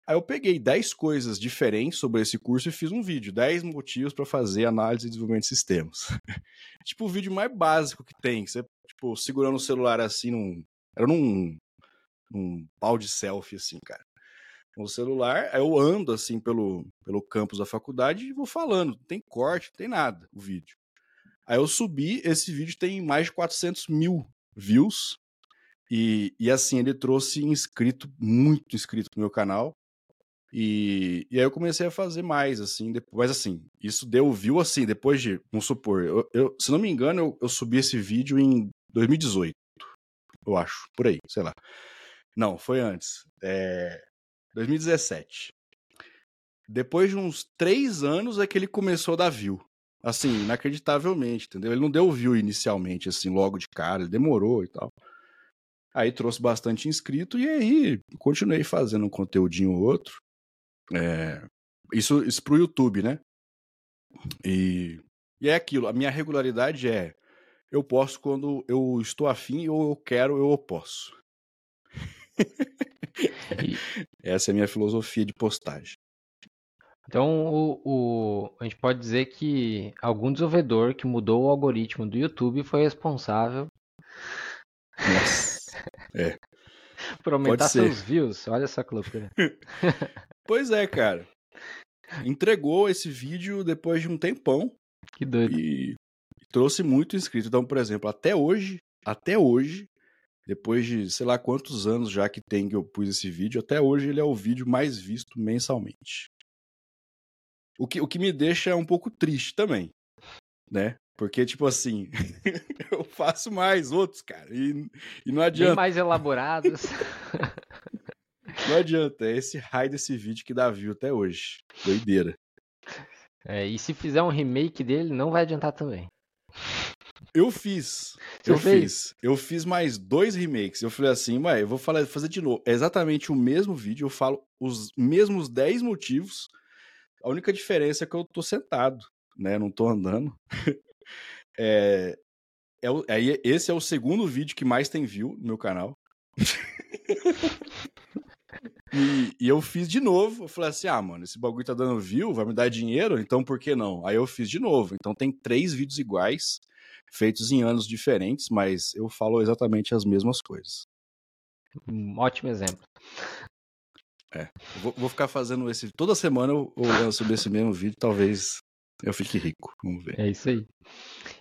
Aí eu peguei 10 coisas diferentes sobre esse curso e fiz um vídeo, 10 motivos para fazer análise e desenvolvimento de sistemas. tipo o vídeo mais básico que tem, você tipo segurando o celular assim num era num num pau de selfie assim, cara. No celular, eu ando assim pelo pelo campus da faculdade e vou falando, tem corte, tem nada o vídeo. Aí eu subi, esse vídeo tem mais de 400 mil views. E, e assim, ele trouxe inscrito, muito inscrito pro meu canal. E, e aí eu comecei a fazer mais, assim, depois, assim, isso deu view, assim, depois de, vamos supor, eu, eu se não me engano, eu, eu subi esse vídeo em 2018, eu acho, por aí, sei lá. Não, foi antes, é, 2017. Depois de uns três anos é que ele começou a dar view. Assim, inacreditavelmente, entendeu? Ele não deu view inicialmente, assim, logo de cara, ele demorou e tal. Aí trouxe bastante inscrito e aí continuei fazendo um conteúdinho ou outro. É, isso, isso pro YouTube, né? E, e é aquilo, a minha regularidade é eu posso quando eu estou afim ou eu quero, eu posso. Essa é a minha filosofia de postagem. Então, o, o, a gente pode dizer que algum desenvolvedor que mudou o algoritmo do YouTube foi responsável Nossa. É. por aumentar seus views. Olha só que loucura. pois é, cara. Entregou esse vídeo depois de um tempão. Que doido. E trouxe muito inscrito. Então, por exemplo, até hoje, até hoje, depois de sei lá quantos anos já que tem que eu pus esse vídeo, até hoje ele é o vídeo mais visto mensalmente. O que, o que me deixa um pouco triste também, né? Porque, tipo assim, eu faço mais outros, cara, e, e não adianta. Bem mais elaborados. não adianta, é esse raio desse vídeo que dá view até hoje. Doideira. É, e se fizer um remake dele, não vai adiantar também. Eu fiz. Você eu fez? fiz. Eu fiz mais dois remakes. Eu falei assim, ué, eu vou falar, fazer de novo. É exatamente o mesmo vídeo, eu falo os mesmos 10 motivos a única diferença é que eu tô sentado, né? Não tô andando. é, é, é, esse é o segundo vídeo que mais tem view no meu canal. e, e, eu fiz de novo. Eu falei assim: ah, mano, esse bagulho tá dando view, vai me dar dinheiro, então por que não? Aí eu fiz de novo. Então tem três vídeos iguais, feitos em anos diferentes, mas eu falo exatamente as mesmas coisas. Um ótimo exemplo. É. Vou, vou, ficar fazendo esse. Toda semana eu, eu lanço esse mesmo vídeo, talvez eu fique rico. Vamos ver. É isso aí.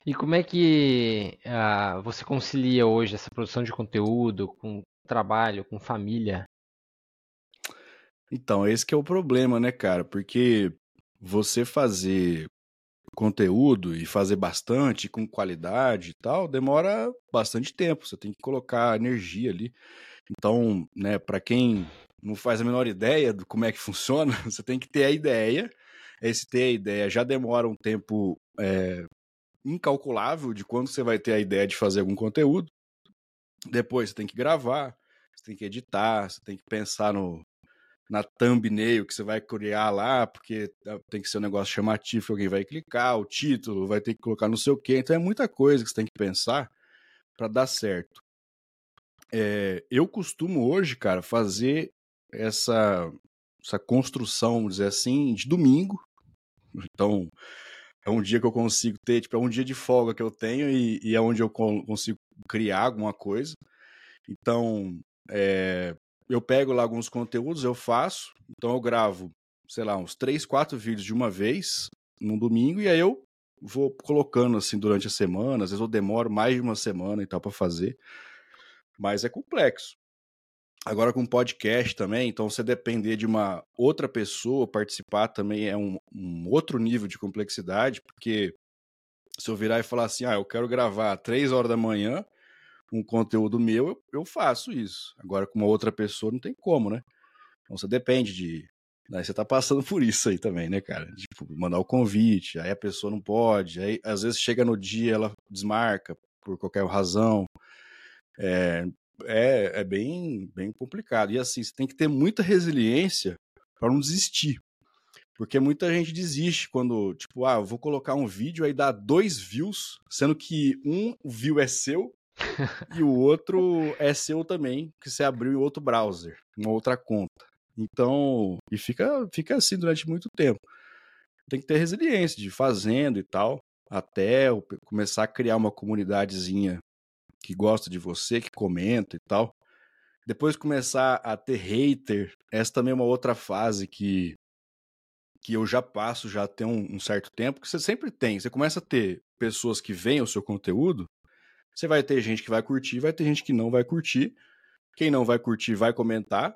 E como é que uh, você concilia hoje essa produção de conteúdo com trabalho, com família? Então, esse que é o problema, né, cara? Porque você fazer conteúdo e fazer bastante, com qualidade e tal, demora bastante tempo. Você tem que colocar energia ali. Então, né, para quem não faz a menor ideia de como é que funciona, você tem que ter a ideia. Esse ter a ideia já demora um tempo é, incalculável de quando você vai ter a ideia de fazer algum conteúdo. Depois você tem que gravar, você tem que editar, você tem que pensar no, na thumbnail que você vai criar lá, porque ah, tem que ser um negócio chamativo que alguém vai clicar, o título, vai ter que colocar no seu quê. Então é muita coisa que você tem que pensar para dar certo. É, eu costumo hoje, cara, fazer essa, essa construção, vamos dizer assim, de domingo. Então, é um dia que eu consigo ter, tipo, é um dia de folga que eu tenho e, e é onde eu consigo criar alguma coisa. Então, é, eu pego lá alguns conteúdos, eu faço, então eu gravo, sei lá, uns três, quatro vídeos de uma vez, num domingo, e aí eu vou colocando assim durante a semana, às vezes eu demoro mais de uma semana e tal para fazer. Mas é complexo. Agora com podcast também, então você depender de uma outra pessoa participar também é um, um, outro nível de complexidade, porque se eu virar e falar assim, ah, eu quero gravar três horas da manhã um conteúdo meu, eu, eu faço isso. Agora com uma outra pessoa não tem como, né? Então você depende de. Aí você tá passando por isso aí também, né, cara? Tipo, mandar o convite, aí a pessoa não pode, aí às vezes chega no dia, ela desmarca por qualquer razão. É, é, é bem, bem complicado. E assim, você tem que ter muita resiliência para não desistir. Porque muita gente desiste quando, tipo, ah, vou colocar um vídeo aí dá dois views, sendo que um view é seu e o outro é seu também, que você abriu em outro browser, uma outra conta. Então, e fica, fica assim durante muito tempo. Tem que ter resiliência de fazendo e tal, até começar a criar uma comunidadezinha que gosta de você, que comenta e tal. Depois começar a ter hater, essa também é uma outra fase que que eu já passo já tem um, um, certo tempo, que você sempre tem. Você começa a ter pessoas que veem o seu conteúdo, você vai ter gente que vai curtir, vai ter gente que não vai curtir. Quem não vai curtir vai comentar.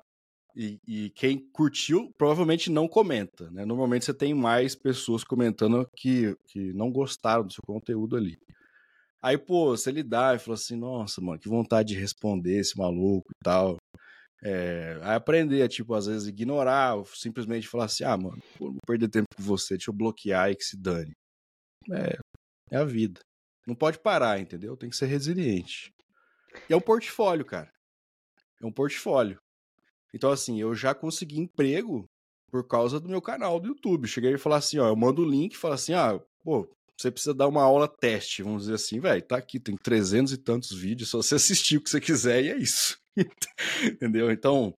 E, e quem curtiu provavelmente não comenta. Né? Normalmente você tem mais pessoas comentando que, que não gostaram do seu conteúdo ali. Aí, pô, você lidar e falou assim, nossa, mano, que vontade de responder esse maluco e tal. É, aí aprender a, tipo, às vezes ignorar, ou simplesmente falar assim, ah, mano, vou perder tempo com você, deixa eu bloquear e que se dane. É, é a vida. Não pode parar, entendeu? Tem que ser resiliente. E é um portfólio, cara. É um portfólio. Então, assim, eu já consegui emprego por causa do meu canal do YouTube. Cheguei e falar assim, ó, eu mando o link e falo assim, ah, pô, você precisa dar uma aula teste, vamos dizer assim, velho, tá aqui, tem trezentos e tantos vídeos, só você assistir o que você quiser e é isso. Entendeu? Então,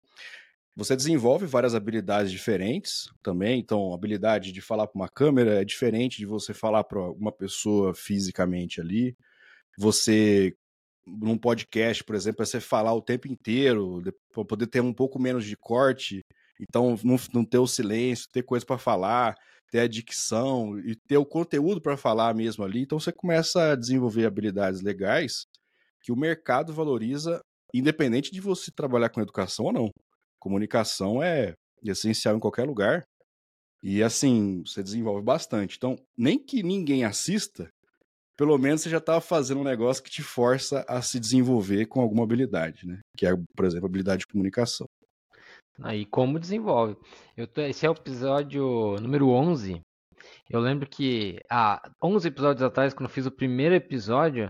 você desenvolve várias habilidades diferentes também. Então, a habilidade de falar para uma câmera é diferente de você falar para uma pessoa fisicamente ali. Você, num podcast, por exemplo, é você falar o tempo inteiro, para poder ter um pouco menos de corte. Então, não, não ter o silêncio, ter coisa para falar, ter a dicção e ter o conteúdo para falar mesmo ali. Então, você começa a desenvolver habilidades legais que o mercado valoriza, independente de você trabalhar com educação ou não. Comunicação é essencial em qualquer lugar. E assim, você desenvolve bastante. Então, nem que ninguém assista, pelo menos você já estava fazendo um negócio que te força a se desenvolver com alguma habilidade, né? Que é, por exemplo, habilidade de comunicação. Aí, como desenvolve? Eu tô, esse é o episódio número 11. Eu lembro que há 11 episódios atrás, quando eu fiz o primeiro episódio,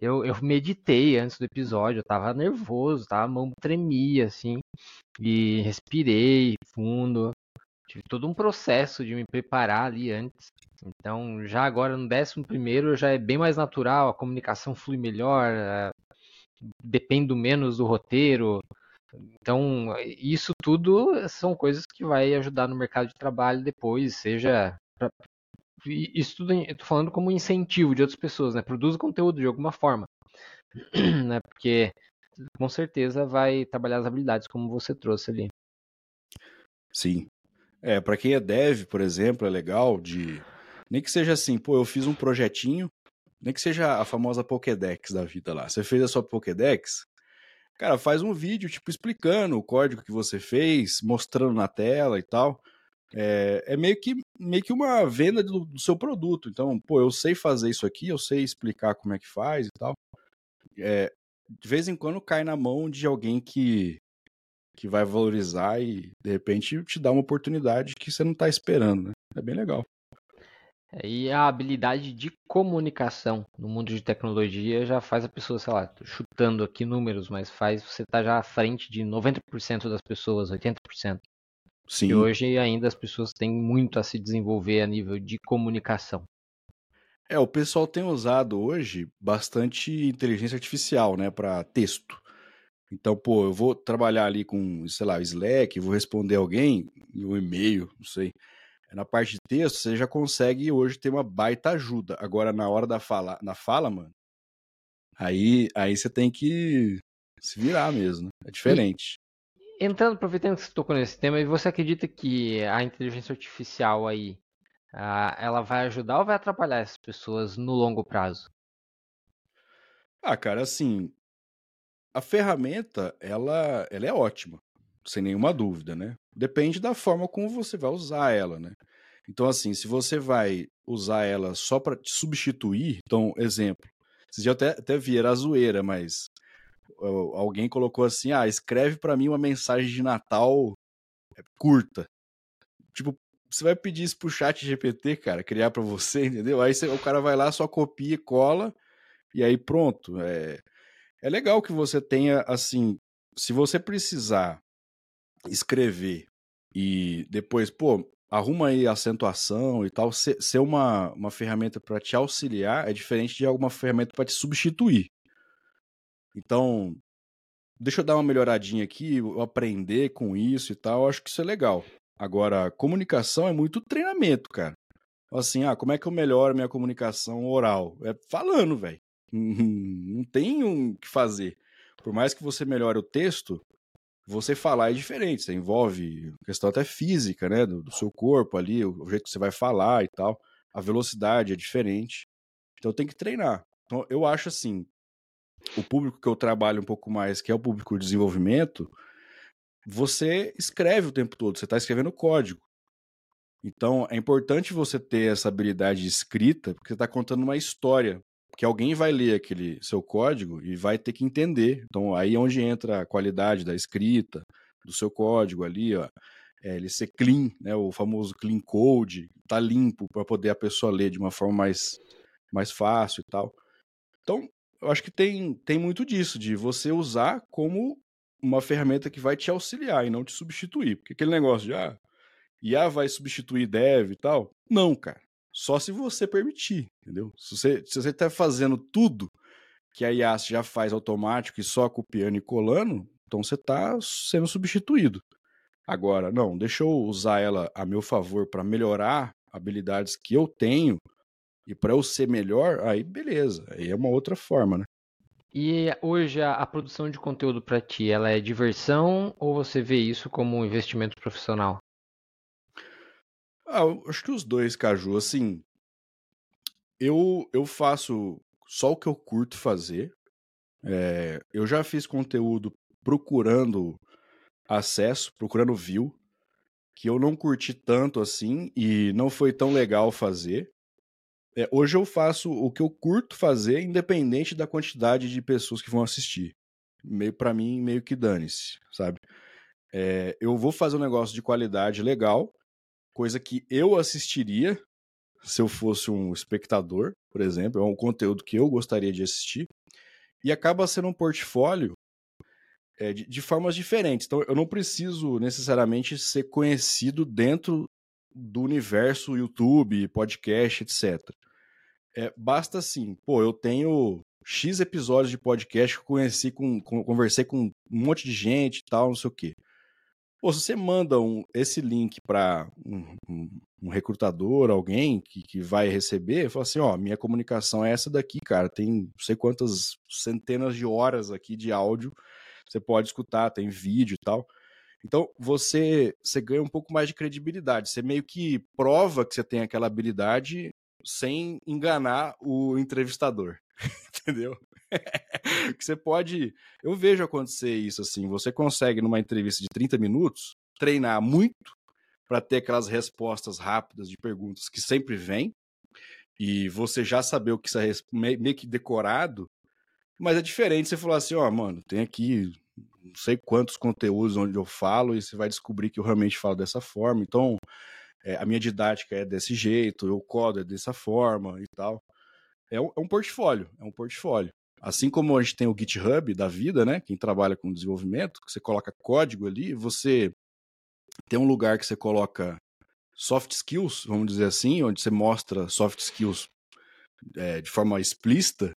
eu, eu meditei antes do episódio, eu tava nervoso, a mão tremia, assim, e respirei fundo. Tive todo um processo de me preparar ali antes. Então, já agora no décimo primeiro já é bem mais natural, a comunicação flui melhor, é, dependo menos do roteiro. Então, isso tudo são coisas que vai ajudar no mercado de trabalho depois, seja isso tudo eu tô falando como incentivo de outras pessoas, né? Produza conteúdo de alguma forma, né? Porque com certeza vai trabalhar as habilidades como você trouxe ali. Sim. É, para quem é dev, por exemplo, é legal de nem que seja assim, pô, eu fiz um projetinho, nem que seja a famosa Pokédex da vida lá. Você fez a sua Pokédex, cara, faz um vídeo tipo explicando o código que você fez, mostrando na tela e tal. É, é, meio, que, meio que uma venda do, do, seu produto. Então, pô, eu sei fazer isso aqui, eu sei explicar como é que faz e tal. É, de vez em quando cai na mão de alguém que, que vai valorizar e, de repente, te dá uma oportunidade que você não está esperando. Né? É bem legal. É, e a habilidade de comunicação no mundo de tecnologia já faz a pessoa, sei lá, chutando aqui números, mas faz você estar tá já à frente de 90% das pessoas, 80%. Sim. E hoje ainda as pessoas têm muito a se desenvolver a nível de comunicação. É, o pessoal tem usado hoje bastante inteligência artificial, né, para texto. Então, pô, eu vou trabalhar ali com, sei lá, Slack, vou responder alguém um e-mail, não sei. Na parte de texto, você já consegue hoje ter uma baita ajuda. Agora, na hora da fala, na fala, mano, aí, aí você tem que se virar mesmo. Né? É diferente entrando, aproveitando que você tocou nesse tema, você acredita que a inteligência artificial aí, ela vai ajudar ou vai atrapalhar essas pessoas no longo prazo? Ah, cara, assim, a ferramenta, ela, ela é ótima, sem nenhuma dúvida, né? Depende da forma como você vai usar ela, né? Então, assim, se você vai usar ela só para te substituir, então, exemplo, vocês já até, até viram a zoeira, mas alguém colocou assim: ah, escreve para mim uma mensagem de Natal é, curta. Tipo, você vai pedir isso pro chat GPT, cara, criar para você, entendeu? Aí você, o cara vai lá, só copia e cola, e aí pronto. É, é legal que você tenha, assim, se você precisar escrever e depois, pô, arruma aí acentuação e tal, ser, ser uma, uma ferramenta para te auxiliar é diferente de alguma ferramenta para te substituir. Então, deixa eu dar uma melhoradinha aqui, eu aprender com isso e tal, eu acho que isso é legal. Agora, comunicação é muito treinamento, cara. Assim, ah, como é que eu melhoro minha comunicação oral? É falando, velho. Não tem o um que fazer. Por mais que você melhore o texto, você falar é diferente. Você envolve questão até física, né? Do, do seu corpo ali, o, o jeito que você vai falar e tal. A velocidade é diferente. Então tem que treinar. Então eu acho assim, o público que eu trabalho um pouco mais, que é o público de desenvolvimento, você escreve o tempo todo, você está escrevendo código. Então é importante você ter essa habilidade de escrita, porque você está contando uma história, que alguém vai ler aquele seu código e vai ter que entender. Então aí é onde entra a qualidade da escrita, do seu código ali, ó. É, ele ser clean, né, o famoso clean code, tá limpo para poder a pessoa ler de uma forma mais, mais fácil e tal. Então, eu acho que tem, tem muito disso, de você usar como uma ferramenta que vai te auxiliar e não te substituir. Porque aquele negócio de, ah, IA vai substituir dev e tal? Não, cara. Só se você permitir, entendeu? Se você, se você tá fazendo tudo que a IA já faz automático e só copiando e colando, então você está sendo substituído. Agora, não, deixa eu usar ela a meu favor para melhorar habilidades que eu tenho e para eu ser melhor, aí beleza, aí é uma outra forma, né? E hoje a, a produção de conteúdo para ti, ela é diversão ou você vê isso como um investimento profissional? Ah, acho que os dois, Caju. Assim, eu, eu faço só o que eu curto fazer. É, eu já fiz conteúdo procurando acesso, procurando view, que eu não curti tanto assim e não foi tão legal fazer. É, hoje eu faço o que eu curto fazer, independente da quantidade de pessoas que vão assistir. Meio para mim, meio que dane-se, sabe? É, eu vou fazer um negócio de qualidade legal, coisa que eu assistiria se eu fosse um espectador, por exemplo, é um conteúdo que eu gostaria de assistir, e acaba sendo um portfólio é, de, de, formas diferentes. Então, eu não preciso necessariamente ser conhecido dentro do universo YouTube, podcast, etc. É, basta assim, pô, eu tenho X episódios de podcast que conheci com, com, conversei com um monte de gente e tal, não sei o quê. Pô, se você manda um, esse link para um, um, um, recrutador, alguém que, que vai receber, fala assim, ó, minha comunicação é essa daqui, cara, tem não sei quantas centenas de horas aqui de áudio, você pode escutar, tem vídeo e tal. Então, você, você ganha um pouco mais de credibilidade, você meio que prova que você tem aquela habilidade sem enganar o entrevistador, entendeu? que você pode. Eu vejo acontecer isso assim. Você consegue, numa entrevista de 30 minutos, treinar muito para ter aquelas respostas rápidas de perguntas que sempre vêm. E você já saber o que você meio que decorado. Mas é diferente você falar assim: ó, oh, mano, tem aqui não sei quantos conteúdos onde eu falo e você vai descobrir que eu realmente falo dessa forma. Então, é, a minha didática é desse jeito, eu codo é dessa forma e tal. É um, é um portfólio, é um portfólio. Assim como a gente tem o GitHub da vida, né? Quem trabalha com desenvolvimento, você coloca código ali, você tem um lugar que você coloca soft skills, vamos dizer assim, onde você mostra soft skills é, de forma explícita,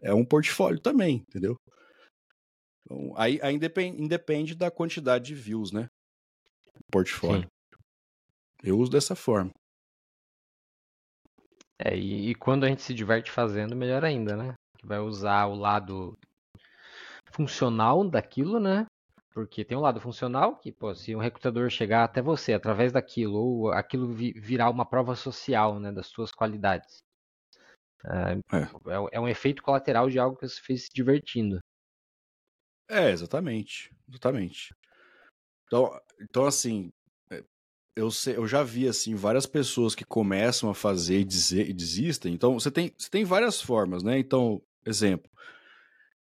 é um portfólio também, entendeu? Então, aí, aí independe, independe da quantidade de views, né? Portfólio. Sim. Eu uso dessa forma. É, e, e, quando a gente se diverte fazendo, melhor ainda, né? que vai usar o lado funcional daquilo, né? Porque tem um lado funcional que, pô, se um recrutador chegar até você através daquilo, ou aquilo virar uma prova social, né, das suas qualidades. É, é. é, é um efeito colateral de algo que você fez se divertindo. É, exatamente. Exatamente. Então, então assim, eu, sei, eu já vi assim várias pessoas que começam a fazer e, dizer, e desistem. Então, você tem, você tem várias formas, né? Então, Exemplo.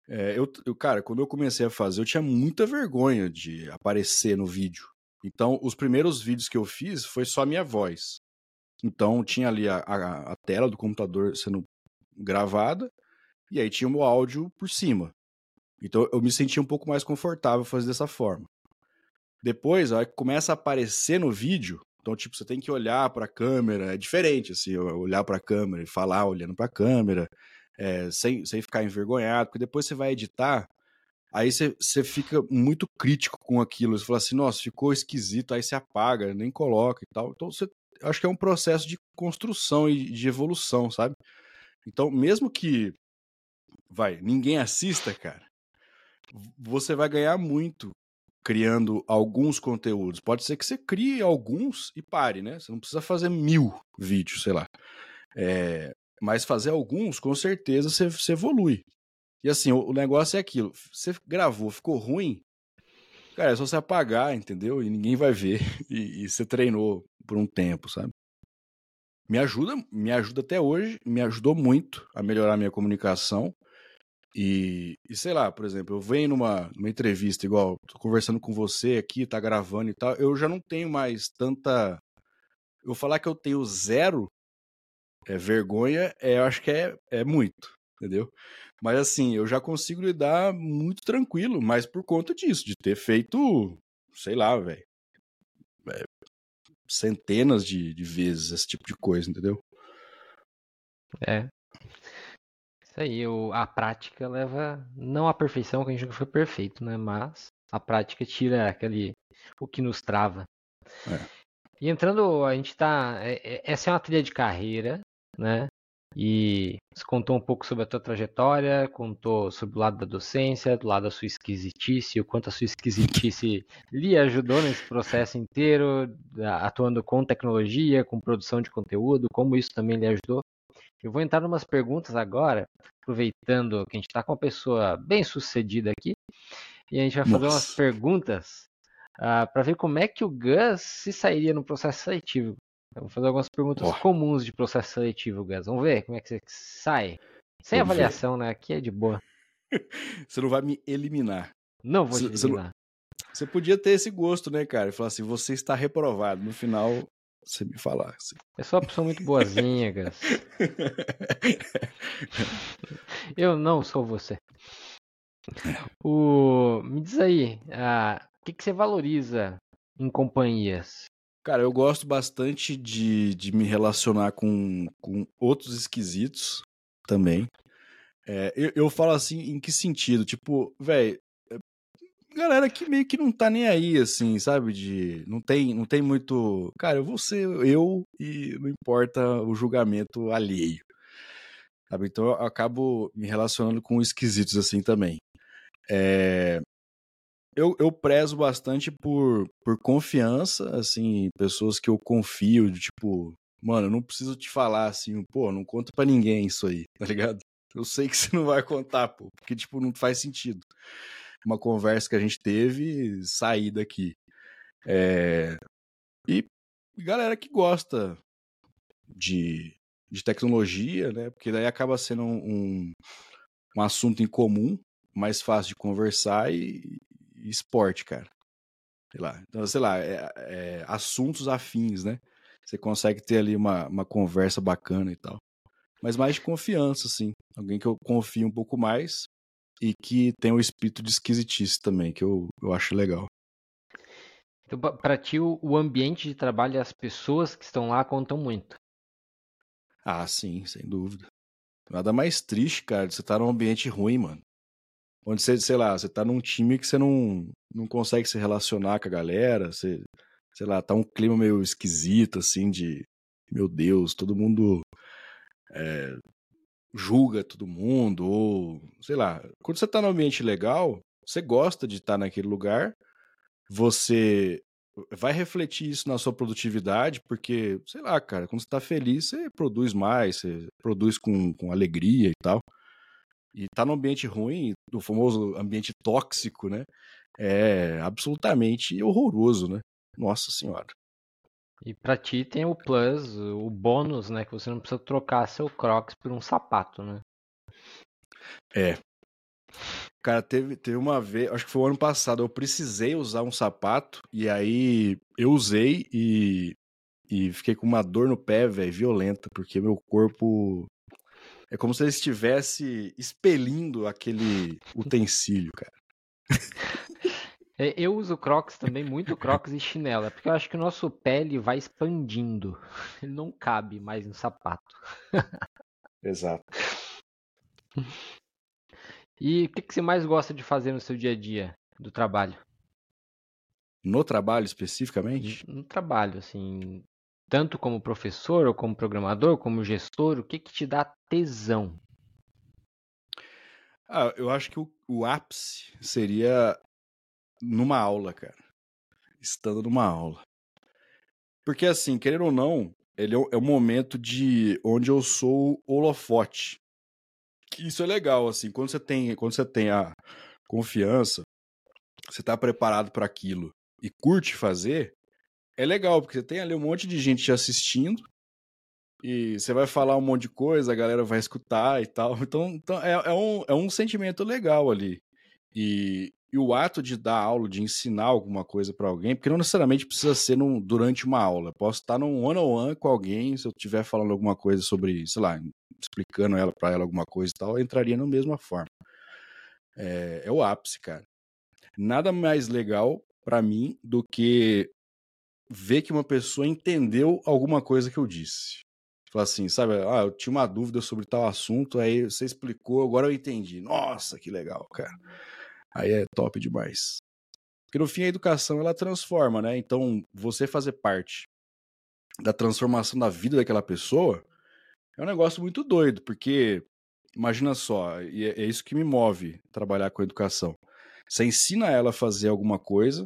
É, eu, eu, cara, quando eu comecei a fazer, eu tinha muita vergonha de aparecer no vídeo. Então, os primeiros vídeos que eu fiz foi só a minha voz. Então, tinha ali a, a, a tela do computador sendo gravada, e aí tinha o áudio por cima. Então, eu me sentia um pouco mais confortável fazer dessa forma. Depois, a hora que começa a aparecer no vídeo, então, tipo, você tem que olhar para a câmera, é diferente, assim, olhar para a câmera e falar olhando para a câmera é, sem, sem ficar envergonhado, porque depois você vai editar, aí você, você fica muito crítico com aquilo. Você fala assim, nossa, ficou esquisito, aí você apaga, nem coloca e tal. Então, você, acho que é um processo de construção e de evolução, sabe? Então, mesmo que, vai, ninguém assista, cara, você vai ganhar muito criando alguns conteúdos. Pode ser que você crie alguns e pare, né? Você não precisa fazer mil vídeos, sei lá. É, mas fazer alguns, com certeza, você, você evolui. E assim, o, o, negócio é aquilo. Você gravou, ficou ruim, cara, é só você apagar, entendeu? E ninguém vai ver. E, e você treinou por um tempo, sabe? Me ajuda, me ajuda até hoje, me ajudou muito a melhorar a minha comunicação. E, e, sei lá, por exemplo, eu venho numa, numa entrevista, igual, tô conversando com você aqui, tá gravando e tal, eu já não tenho mais tanta. Eu falar que eu tenho zero é, vergonha, é, eu acho que é, é muito, entendeu? Mas assim, eu já consigo lidar muito tranquilo, mas por conta disso, de ter feito, sei lá, velho. É, centenas de, de vezes esse tipo de coisa, entendeu? É. Isso aí, o, a prática leva não à perfeição, que a gente nunca foi perfeito, né? Mas a prática tira aquele o que nos trava. É. E entrando, a gente tá. É, é, essa é uma trilha de carreira, né? E você contou um pouco sobre a tua trajetória, contou sobre o lado da docência, do lado da sua esquisitice, o quanto a sua esquisitice lhe ajudou nesse processo inteiro, atuando com tecnologia, com produção de conteúdo, como isso também lhe ajudou. Eu vou entrar em umas perguntas agora, aproveitando que a gente está com uma pessoa bem sucedida aqui, e a gente vai fazer Nossa. umas perguntas uh, ah, para ver como é que o Gus se sairia no processo seletivo. Vou fazer algumas perguntas oh. comuns de processo seletivo, Gus. Vamos ver como é que você sai. Sem Vamos avaliação, ver. né? Aqui é de boa. você não vai me eliminar. Não vou te eliminar. Você, não... você podia ter esse gosto, né, cara? E falar assim, você está reprovado. No final, você me falar. Assim. É só uma pessoa muito boazinha, Gus. Eu não sou você. O... Me diz aí, ah, o que, que você valoriza em companhias? Cara, eu gosto bastante de, de me relacionar com, com outros esquisitos também. É, eu, eu falo assim, em que sentido? Tipo, velho, galera que meio que não tá nem aí, assim, sabe? De. Não tem, não tem muito. Cara, eu vou ser eu e não importa o julgamento alheio. Sabe? Então eu acabo me relacionando com esquisitos assim também. É, eu, eu prezo bastante por, por confiança, assim, pessoas que eu confio, de tipo, mano, eu não preciso te falar assim, pô, não conta para ninguém isso aí, tá ligado? Eu sei que você não vai contar, pô, porque, tipo, não faz sentido. Uma conversa que a gente teve, sair daqui. É... E galera que gosta de, de tecnologia, né? Porque daí acaba sendo um, um assunto em comum, mais fácil de conversar e, esporte, cara. Sei lá. Então, sei lá, é, é, assuntos afins, né? Você consegue ter ali uma, uma conversa bacana e tal. Mas mais de confiança, assim. Alguém que eu confio um pouco mais e que tem o espírito de esquisitice também, que eu, eu acho legal. Então, para ti, o ambiente de trabalho e as pessoas que estão lá contam muito. Ah, sim, sem dúvida. Nada mais triste, cara, de você estar tá num ambiente ruim, mano onde você, sei lá, você tá num time que você não, não consegue se relacionar com a galera, você, sei lá, tá um clima meio esquisito, assim, de meu Deus, todo mundo é, julga todo mundo, ou sei lá, quando você tá num ambiente legal, você gosta de estar naquele lugar, você vai refletir isso na sua produtividade, porque, sei lá, cara, quando você tá feliz, você produz mais, você produz com, com alegria e tal. E tá num ambiente ruim, do famoso ambiente tóxico, né? É absolutamente horroroso, né? Nossa senhora. E para ti tem o plus, o bônus, né? Que você não precisa trocar seu Crocs por um sapato, né? É. Cara, teve, teve uma vez, acho que foi o ano passado, eu precisei usar um sapato e aí eu usei e, e fiquei com uma dor no pé, velho, violenta, porque meu corpo é como se ele estivesse expelindo aquele utensílio, cara. É, eu uso Crocs também, muito Crocs e chinela, porque eu acho que o nosso pé ele vai expandindo. Ele não cabe mais no sapato. Exato. E o que, que você mais gosta de fazer no seu dia a dia do trabalho? No trabalho especificamente? No trabalho, assim, tanto como professor, ou como programador, como gestor, o que, que te dá tesão? Ah, eu acho que o, o ápice seria numa aula, cara. Estando numa aula. Porque assim, querendo ou não, ele é o, é momento de onde eu sou holofote. Isso é legal, assim, quando você tem, quando você tem a confiança, você está preparado para aquilo e curte fazer, é legal, porque você tem ali um monte de gente te assistindo e você vai falar um monte de coisa, a galera vai escutar e tal. Então, então é, é, um, é um sentimento legal ali. E, e o ato de dar aula, de ensinar alguma coisa para alguém, porque não necessariamente precisa ser num, durante uma aula. Posso estar num one-on-one -on -one com alguém, se eu estiver falando alguma coisa sobre, sei lá, explicando ela para ela alguma coisa e tal, entraria na mesma forma. É, é o ápice, cara. Nada mais legal para mim do que ver que uma pessoa entendeu alguma coisa que eu disse. Fala assim, sabe? Ah, eu tinha uma dúvida sobre tal assunto, aí você explicou, agora eu entendi. Nossa, que legal, cara. Aí é top demais. Porque no fim a educação ela transforma, né? Então, você fazer parte da transformação da vida daquela pessoa é um negócio muito doido, porque imagina só, e é, é isso que me move trabalhar com educação. Você ensina ela a fazer alguma coisa,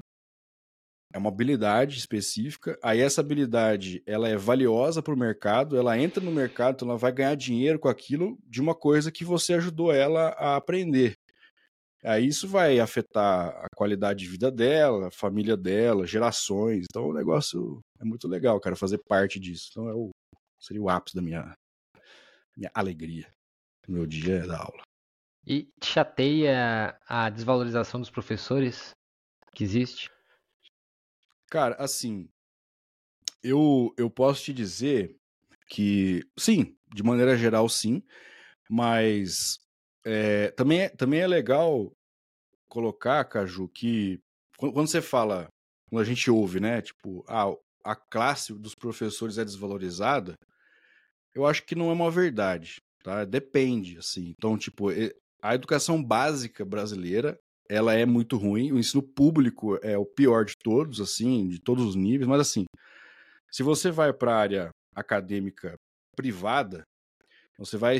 é uma habilidade específica, aí essa habilidade ela é valiosa para o mercado, ela entra no mercado, então ela vai ganhar dinheiro com aquilo de uma coisa que você ajudou ela a aprender. Aí isso vai afetar a qualidade de vida dela, a família dela, gerações. Então o negócio é muito legal, cara, fazer parte disso. Então é o, seria o ápice da minha, minha alegria no meu dia da aula. E chateia a desvalorização dos professores que existe? Cara, assim, eu, eu posso te dizer que, sim, de maneira geral, sim, mas é, também, é, também é legal colocar, Caju, que quando, quando você fala, quando a gente ouve, né, tipo, ah, a classe dos professores é desvalorizada, eu acho que não é uma verdade, tá? Depende, assim. Então, tipo, a educação básica brasileira, ela é muito ruim, o ensino público é o pior de todos, assim, de todos os níveis, mas assim, se você vai para a área acadêmica privada, você vai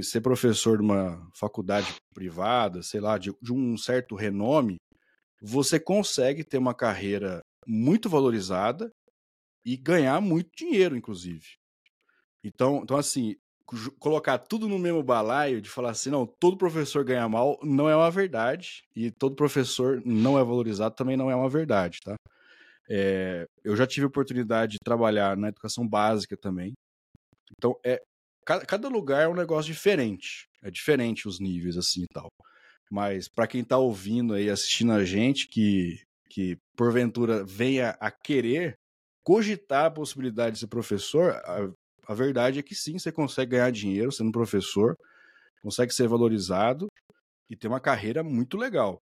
ser professor de uma faculdade privada, sei lá, de, de um certo renome, você consegue ter uma carreira muito valorizada e ganhar muito dinheiro, inclusive. Então, então assim, colocar tudo no mesmo balaio de falar assim, não, todo professor ganha mal, não é uma verdade. E todo professor não é valorizado também não é uma verdade, tá? É, eu já tive oportunidade de trabalhar na educação básica também. Então, é, cada, cada lugar é um negócio diferente. É diferente os níveis, assim e tal. Mas para quem tá ouvindo aí, assistindo a gente, que, que porventura venha a querer cogitar a possibilidade de ser professor, a, a verdade é que sim, você consegue ganhar dinheiro sendo professor, consegue ser valorizado e ter uma carreira muito legal.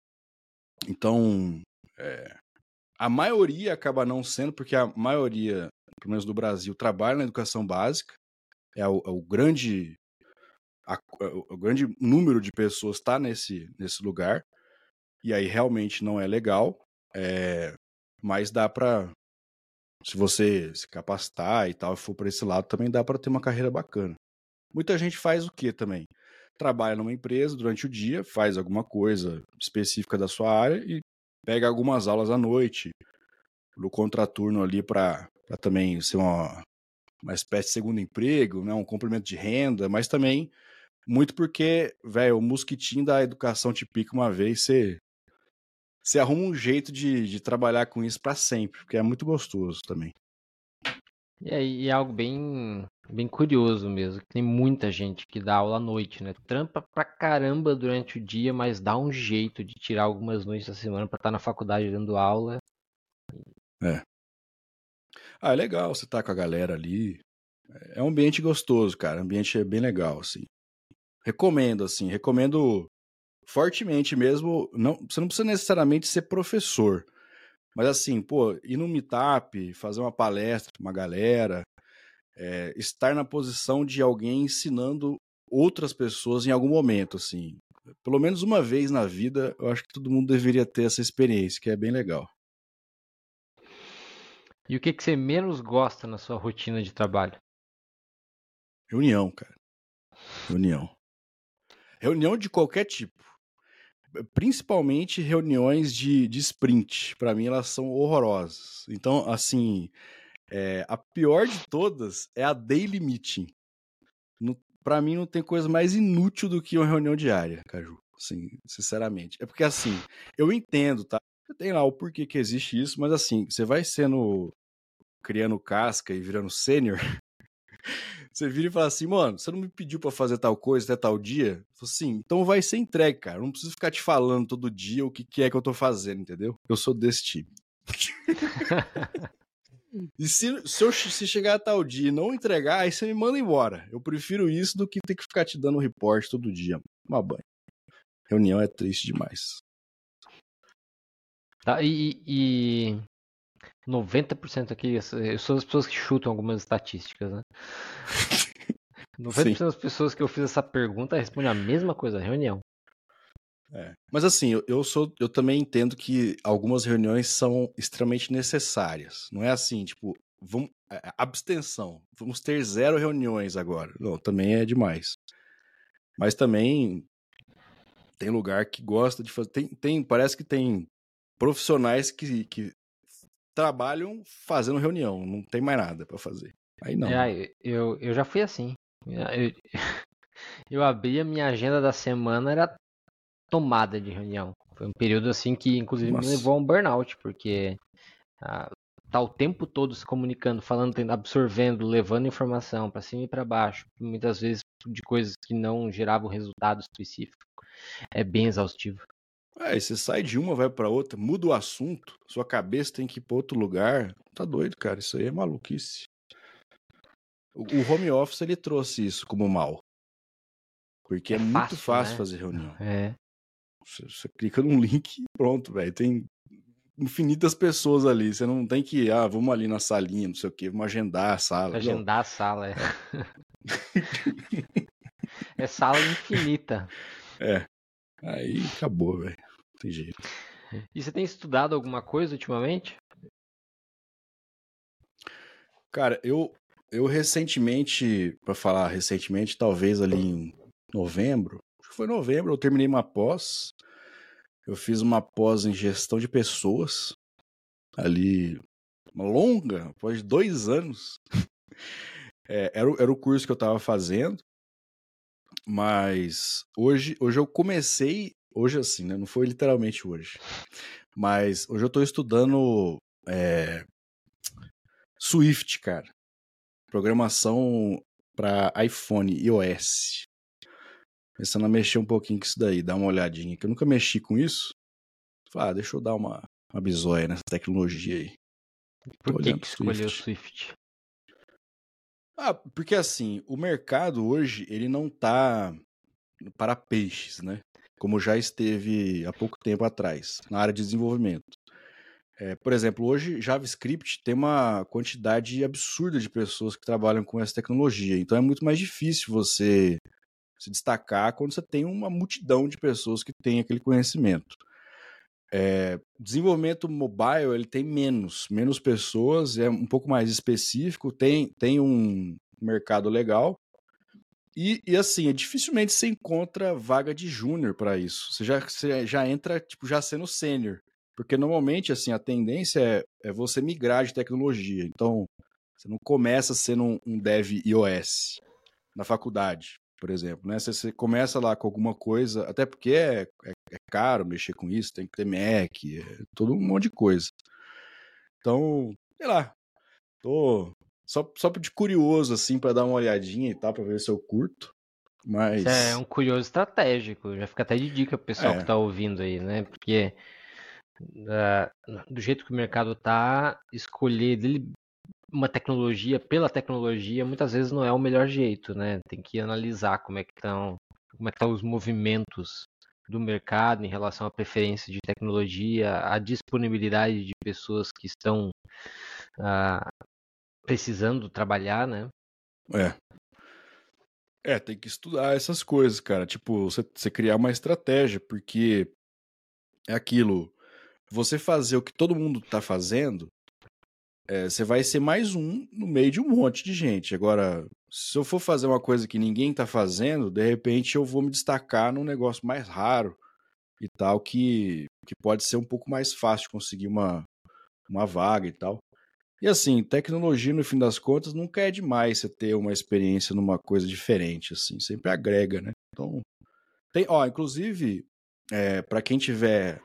Então, é, a maioria acaba não sendo, porque a maioria, pelo menos do Brasil, trabalha na educação básica, é o, é o grande a, o grande número de pessoas está nesse, nesse lugar, e aí realmente não é legal, é, mas dá para se você se capacitar e tal, for para esse lado, também dá para ter uma carreira bacana. Muita gente faz o que também? Trabalha numa empresa durante o dia, faz alguma coisa específica da sua área e pega algumas aulas à noite, no contraturno ali para também ser uma, uma espécie de segundo emprego, né, um complemento de renda, mas também muito porque, velho, o mosquitinho da educação te pica uma vez, você, você arruma um jeito de, de trabalhar com isso para sempre, porque é muito gostoso também. E aí é algo bem, bem curioso mesmo. Tem muita gente que dá aula à noite, né? Trampa pra caramba durante o dia, mas dá um jeito de tirar algumas noites da semana para estar tá na faculdade dando aula. É. Ah, é legal você tá com a galera ali. É um ambiente gostoso, cara. O ambiente é bem legal, assim. Recomendo, assim, recomendo fortemente mesmo. Não, você não precisa necessariamente ser professor. Mas assim, pô, ir no meetup, fazer uma palestra pra uma galera, é, estar na posição de alguém ensinando outras pessoas em algum momento, assim. Pelo menos uma vez na vida, eu acho que todo mundo deveria ter essa experiência, que é bem legal. E o que, que você menos gosta na sua rotina de trabalho? Reunião, cara. Reunião. Reunião de qualquer tipo. Principalmente reuniões de, de sprint. Para mim, elas são horrorosas. Então, assim, é, a pior de todas é a daily meeting. Para mim, não tem coisa mais inútil do que uma reunião diária, Caju. Assim, sinceramente. É porque, assim, eu entendo, tá? Tem lá o porquê que existe isso, mas assim, você vai sendo criando casca e virando sênior, você vira e fala assim, mano, você não me pediu para fazer tal coisa até tal dia? Eu falo assim, então vai ser entregue, cara. Eu não preciso ficar te falando todo dia o que, que é que eu tô fazendo, entendeu? Eu sou desse tipo. e se, se eu se chegar a tal dia e não entregar, aí você me manda embora. Eu prefiro isso do que ter que ficar te dando report todo dia. Uma banha. Reunião é triste demais. Tá, e, e 90% aqui, eu sou das pessoas que chutam algumas estatísticas, né? 90% Sim. das pessoas que eu fiz essa pergunta respondem a mesma coisa, reunião. É. Mas assim, eu, eu, sou, eu também entendo que algumas reuniões são extremamente necessárias. Não é assim, tipo, vamos, é, é, abstenção, vamos ter zero reuniões agora. Não, também é demais. Mas também tem lugar que gosta de fazer. Tem, tem, parece que tem profissionais que, que trabalham fazendo reunião, não tem mais nada para fazer. Aí não. É, eu, eu já fui assim. Eu, eu abri a minha agenda da semana, era tomada de reunião. Foi um período assim que, inclusive, Nossa. me levou a um burnout, porque ah, tá o tempo todo se comunicando, falando, absorvendo, levando informação para cima e para baixo, muitas vezes de coisas que não geravam resultado específico. É bem exaustivo. É, você sai de uma, vai para outra, muda o assunto, sua cabeça tem que ir para outro lugar. Tá doido, cara, isso aí é maluquice. O home office ele trouxe isso como mal. Porque é, é muito fácil, fácil né? fazer reunião. É. Você, você clica num link e pronto, velho. Tem infinitas pessoas ali. Você não tem que, ah, vamos ali na salinha, não sei o quê, vamos agendar a sala. Agendar não. a sala, é. é sala infinita. É. Aí acabou, velho. Não tem jeito. E você tem estudado alguma coisa ultimamente? Cara, eu, eu recentemente, para falar recentemente, talvez ali em novembro, acho que foi novembro, eu terminei uma pós. Eu fiz uma pós em gestão de pessoas. Ali, uma longa, após dois anos. É, era, era o curso que eu estava fazendo. Mas hoje, hoje eu comecei. Hoje, assim, né? Não foi literalmente hoje. Mas hoje eu estou estudando é, Swift, cara. Programação para iPhone e iOS. Começando a mexer um pouquinho com isso daí, dar uma olhadinha, que eu nunca mexi com isso. Falei, ah, deixa eu dar uma, uma bisóia nessa tecnologia aí. Por que, que escolheu Swift? Swift? Ah, porque assim, o mercado hoje, ele não tá para peixes, né? Como já esteve há pouco tempo atrás, na área de desenvolvimento. É, por exemplo, hoje JavaScript tem uma quantidade absurda de pessoas que trabalham com essa tecnologia. Então é muito mais difícil você se destacar quando você tem uma multidão de pessoas que têm aquele conhecimento. É, desenvolvimento mobile ele tem menos, menos pessoas, é um pouco mais específico, tem, tem um mercado legal. E, e assim, dificilmente você encontra vaga de júnior para isso. Você já, você já entra tipo, já sendo sênior. Porque normalmente assim, a tendência é, é você migrar de tecnologia. Então, você não começa sendo um, um dev iOS na faculdade por exemplo, né? Você, começa lá com alguma coisa, até porque é, é, é, caro mexer com isso, tem que ter Mac, é todo um monte de coisa. Então, sei lá, tô só, só de curioso, assim, para dar uma olhadinha e tal, para ver se eu curto. Mas. É um curioso estratégico, já fica até de dica pro pessoal é. que tá ouvindo aí, né? Porque uh, do jeito que o mercado tá, escolher dele uma tecnologia pela tecnologia muitas vezes não é o melhor jeito, né? Tem que analisar como é que estão como é que estão os movimentos do mercado em relação à preferência de tecnologia, a disponibilidade de pessoas que estão ah, precisando trabalhar, né? É. É, tem que estudar essas coisas, cara. Tipo, você, você criar uma estratégia, porque é aquilo. Você fazer o que todo mundo tá fazendo é, você vai ser mais um no meio de um monte de gente. Agora, se eu for fazer uma coisa que ninguém está fazendo, de repente eu vou me destacar num negócio mais raro e tal, que, que pode ser um pouco mais fácil conseguir uma, uma vaga e tal. E assim, tecnologia, no fim das contas, nunca é demais você ter uma experiência numa coisa diferente, assim, sempre agrega, né? Então, tem, ó, inclusive, é, para quem tiver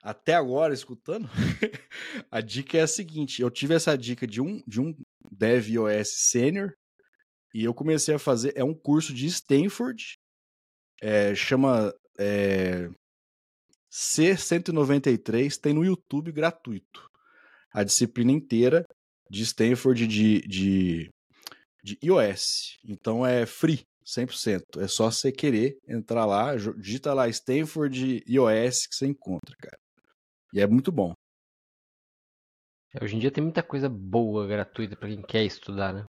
até agora escutando, a dica é a seguinte: eu tive essa dica de um, de um Dev iOS Senior e eu comecei a fazer. É um curso de Stanford, é, chama é, C193, tem no YouTube gratuito. A disciplina inteira de Stanford de, de, de iOS. Então é free. 100%. É só você querer entrar lá, digita lá Stanford iOS que você encontra, cara. E é muito bom. Hoje em dia tem muita coisa boa, gratuita para quem quer estudar, né?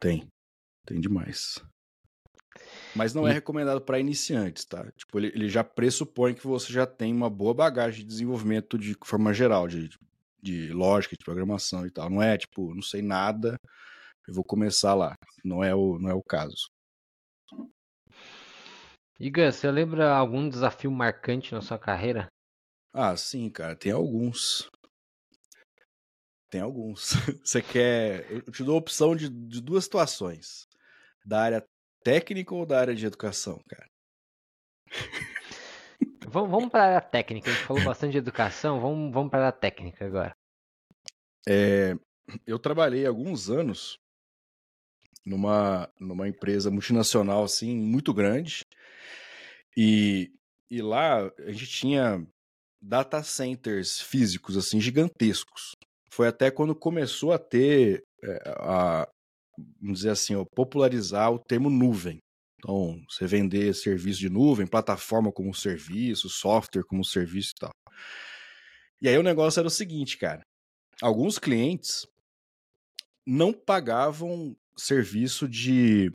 Tem. Tem demais. Mas não é recomendado para iniciantes, tá? Tipo, ele, ele, já pressupõe que você já tem uma boa bagagem de desenvolvimento de forma geral, de, de lógica, de programação e tal. Não é tipo, não sei nada, eu vou começar lá. Não é o, não é o caso. E Gus, você lembra algum desafio marcante na sua carreira? Ah, sim, cara, tem alguns. Tem alguns. Você quer. Eu te dou a opção de, de duas situações: da área técnica ou da área de educação, cara? Vamos, vamos para a área técnica. A gente falou bastante de educação, vamos, vamos para a área técnica agora. É, eu trabalhei alguns anos numa, numa empresa multinacional assim muito grande e, e lá a gente tinha data centers físicos assim gigantescos. Foi até quando começou a ter é, a, vamos dizer assim, ó, popularizar o termo nuvem. Então, você vender serviço de nuvem, plataforma como serviço, software como serviço e tal. E aí o negócio era o seguinte, cara. Alguns clientes não pagavam serviço de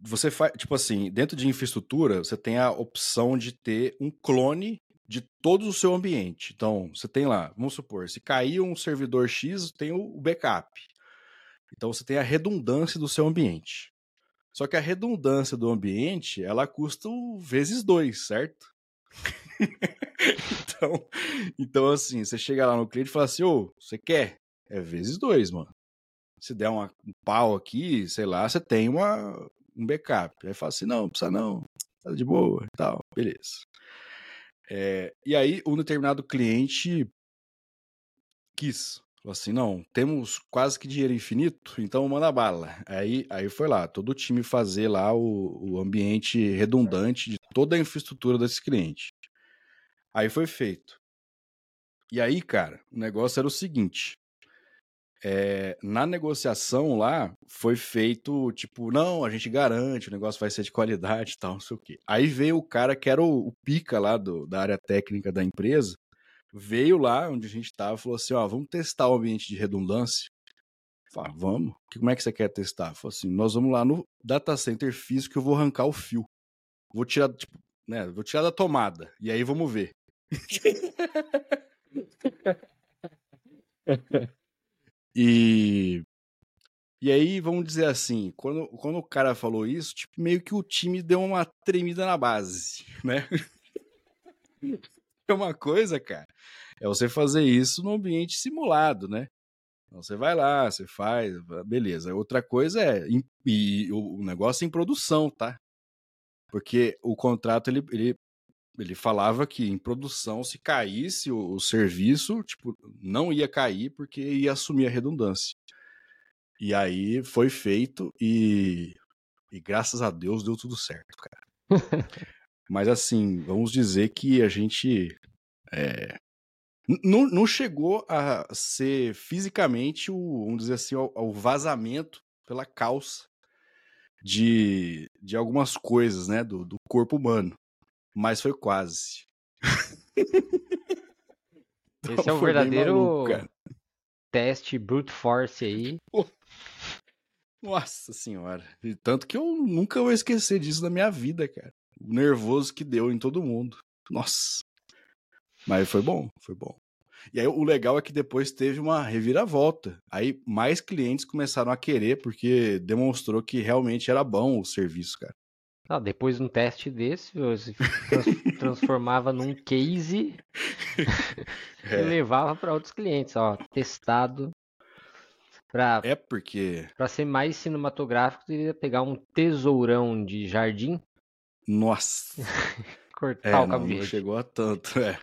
você faz, tipo assim, dentro de infraestrutura, você tem a opção de ter um clone de todo o seu ambiente. Então, você tem lá, vamos supor, se cair um servidor X, tem o backup. Então você tem a redundância do seu ambiente. Só que a redundância do ambiente, ela custa vezes dois, certo? então, então, assim, você chega lá no cliente e fala assim, ô, você quer? É vezes dois, mano. Se der uma, um pau aqui, sei lá, você tem uma, um backup. Aí fala assim, não, precisa não, tá de boa e tal, beleza. É, e aí, um determinado cliente quis. Assim, não, temos quase que dinheiro infinito, então manda bala. Aí, aí foi lá, todo o time fazer lá o, o ambiente redundante de toda a infraestrutura desse cliente. Aí foi feito. E aí, cara, o negócio era o seguinte. É, na negociação lá, foi feito, tipo, não, a gente garante, o negócio vai ser de qualidade e tal, não sei o quê. Aí veio o cara que era o, o pica lá do, da área técnica da empresa, veio lá onde a gente estava e falou assim: ó, vamos testar o ambiente de redundância. Falei, vamos. Como é que você quer testar? Falei assim: nós vamos lá no data center físico eu vou arrancar o fio. Vou tirar, tipo, né? Vou tirar da tomada. E aí vamos ver. e. E aí, vamos dizer assim, quando, quando o cara falou isso, tipo, meio que o time deu uma tremida na base, né? é uma coisa, cara, é você fazer isso no ambiente simulado, né? Então você vai lá, você faz, beleza. Outra coisa é e o negócio é em produção, tá? Porque o contrato ele, ele, ele falava que em produção, se caísse o, o serviço, tipo, não ia cair porque ia assumir a redundância. E aí foi feito e, e graças a Deus deu tudo certo, cara. Mas assim, vamos dizer que a gente é, não, não chegou a ser fisicamente o, vamos dizer assim, o, vazamento pela calça de, de algumas coisas, né, do, do corpo humano. Mas foi quase. Esse então, é o verdadeiro maluco, teste brute force aí. Nossa senhora. E tanto que eu nunca vou esquecer disso na minha vida, cara nervoso que deu em todo mundo. Nossa. Mas foi bom, foi bom. E aí o legal é que depois teve uma reviravolta. Aí mais clientes começaram a querer porque demonstrou que realmente era bom o serviço, cara. Ah, depois de um teste desse, você transformava num case é. e levava para outros clientes, ó, testado. Pra, é porque. Para ser mais cinematográfico, teria pegar um tesourão de jardim nossa. Cortar é, o cabo não, chegou a tanto, é.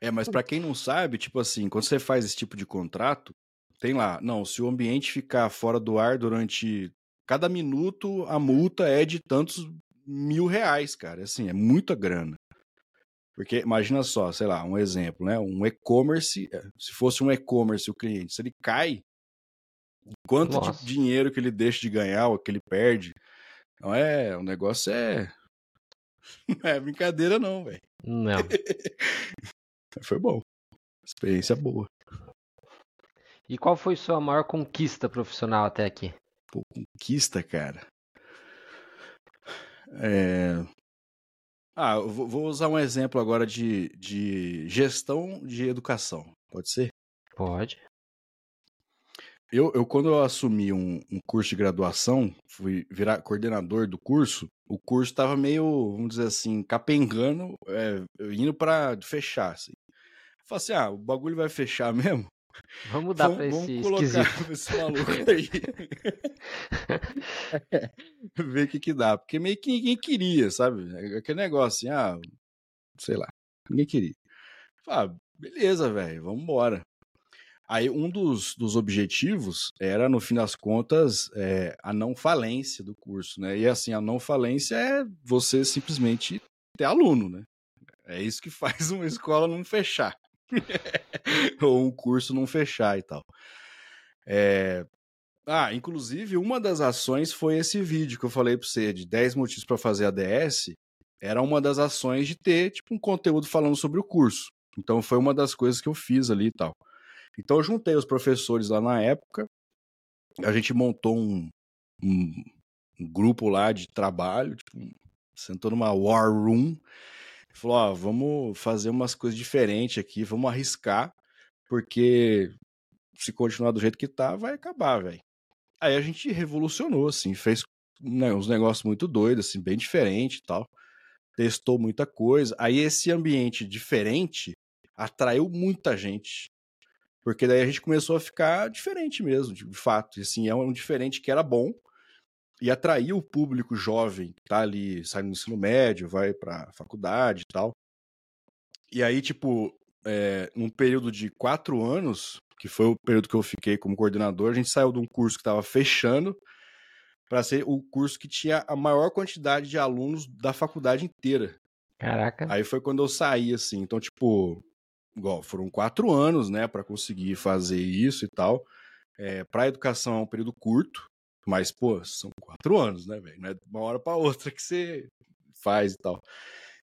É, mas para quem não sabe, tipo assim, quando você faz esse tipo de contrato, tem lá, não, se o ambiente ficar fora do ar durante cada minuto, a multa é de tantos mil reais, cara. Assim, é muita grana. Porque imagina só, sei lá, um exemplo, né? Um e-commerce, é, se fosse um e-commerce o cliente, se ele cai, quanto Nossa. de dinheiro que ele deixa de ganhar ou que ele perde? Então é, o negócio é não é brincadeira, não, velho. Não. Foi bom. Experiência boa. E qual foi sua maior conquista profissional até aqui? Pô, conquista, cara. É... Ah, eu vou usar um exemplo agora de, de gestão de educação. Pode ser? Pode. Eu, eu quando eu assumi um, um curso de graduação, fui virar coordenador do curso, o curso estava meio, vamos dizer assim, capengando, é, indo para fechar. Assim. Eu falei assim: ah, o bagulho vai fechar mesmo? Vamos dar para esse vamos colocar esse maluco aí. Ver o que que dá. Porque meio que ninguém queria, sabe? É aquele negócio assim, ah, sei lá, ninguém queria. Ah, beleza, velho, vamos embora. Aí um dos, dos objetivos era, no fim das contas, é, a não falência do curso, né? E assim, a não falência é você simplesmente ter aluno, né? É isso que faz uma escola não fechar. Ou um curso não fechar e tal. É... Ah, inclusive, uma das ações foi esse vídeo que eu falei para você, de 10 motivos para fazer ADS. Era uma das ações de ter, tipo, um conteúdo falando sobre o curso. Então, foi uma das coisas que eu fiz ali e tal. Então eu juntei os professores lá na época, a gente montou um, um, um grupo lá de trabalho, tipo, sentou numa war room, falou, ó, vamos fazer umas coisas diferentes aqui, vamos arriscar, porque se continuar do jeito que tá, vai acabar, velho. Aí a gente revolucionou, assim, fez né, uns negócios muito doidos, assim, bem diferente e tal. Testou muita coisa. Aí esse ambiente diferente atraiu muita gente. Porque daí a gente começou a ficar diferente mesmo, de fato. E assim, é um diferente que era bom e atraiu o público jovem que tá ali, sai no ensino médio, vai pra faculdade e tal. E aí, tipo, é, num período de quatro anos, que foi o período que eu fiquei como coordenador, a gente saiu de um curso que estava fechando para ser o curso que tinha a maior quantidade de alunos da faculdade inteira. Caraca. Aí foi quando eu saí, assim. Então, tipo, igual, foram quatro anos, né, para conseguir fazer isso e tal. É, para educação é um período curto, mas, pô, são quatro anos, né, velho? Não é de uma hora para outra que você faz e tal.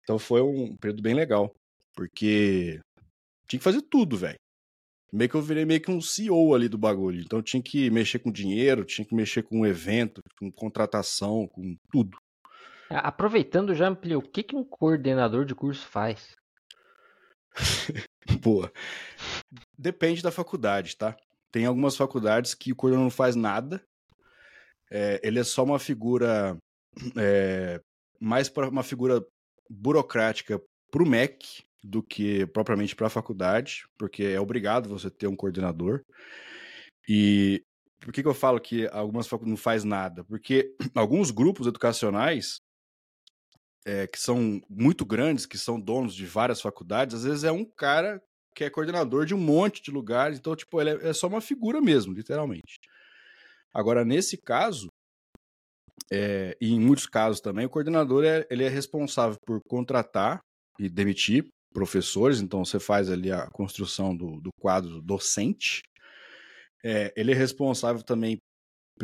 Então foi um período bem legal, porque tinha que fazer tudo, velho. Meio que eu virei meio que um CEO ali do bagulho. Então tinha que mexer com dinheiro, tinha que mexer com evento, com contratação, com tudo. Aproveitando, já ampliou, o que, que um coordenador de curso faz? Boa. Depende da faculdade, tá? Tem algumas faculdades que o coordenador não faz nada. É, ele é só uma figura. É, mais para uma figura burocrática para o MEC do que propriamente para a faculdade, porque é obrigado você ter um coordenador. E por que, que eu falo que algumas faculdades não faz nada? Porque alguns grupos educacionais é, que são muito grandes, que são donos de várias faculdades, às vezes é um cara que é coordenador de um monte de lugares, então, tipo, ele é, é só uma figura mesmo, literalmente. Agora, nesse caso, é, e em muitos casos também, o coordenador é, ele é responsável por contratar e demitir professores, então você faz ali a construção do, do quadro docente. É, ele é responsável também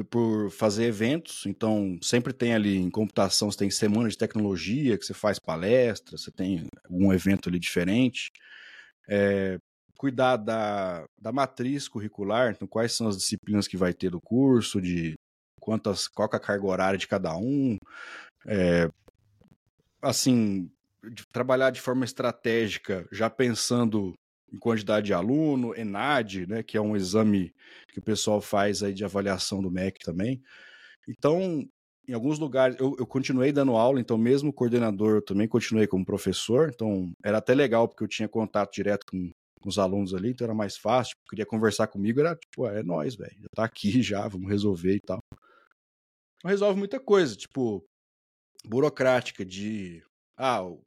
por fazer eventos, então sempre tem ali em computação, você tem semana de tecnologia, que você faz palestra, você tem um evento ali diferente. É, cuidar da, da matriz curricular, então quais são as disciplinas que vai ter do curso, de quantas, qual é a carga horária de cada um. É, assim, de trabalhar de forma estratégica, já pensando em quantidade de aluno, ENAD, né, que é um exame que o pessoal faz aí de avaliação do MEC também. Então, em alguns lugares, eu, eu continuei dando aula, então mesmo coordenador, eu também continuei como professor, então era até legal, porque eu tinha contato direto com, com os alunos ali, então era mais fácil, queria conversar comigo, era tipo, é nós, velho, já tá aqui já, vamos resolver e tal. Resolve muita coisa, tipo, burocrática de, ah, o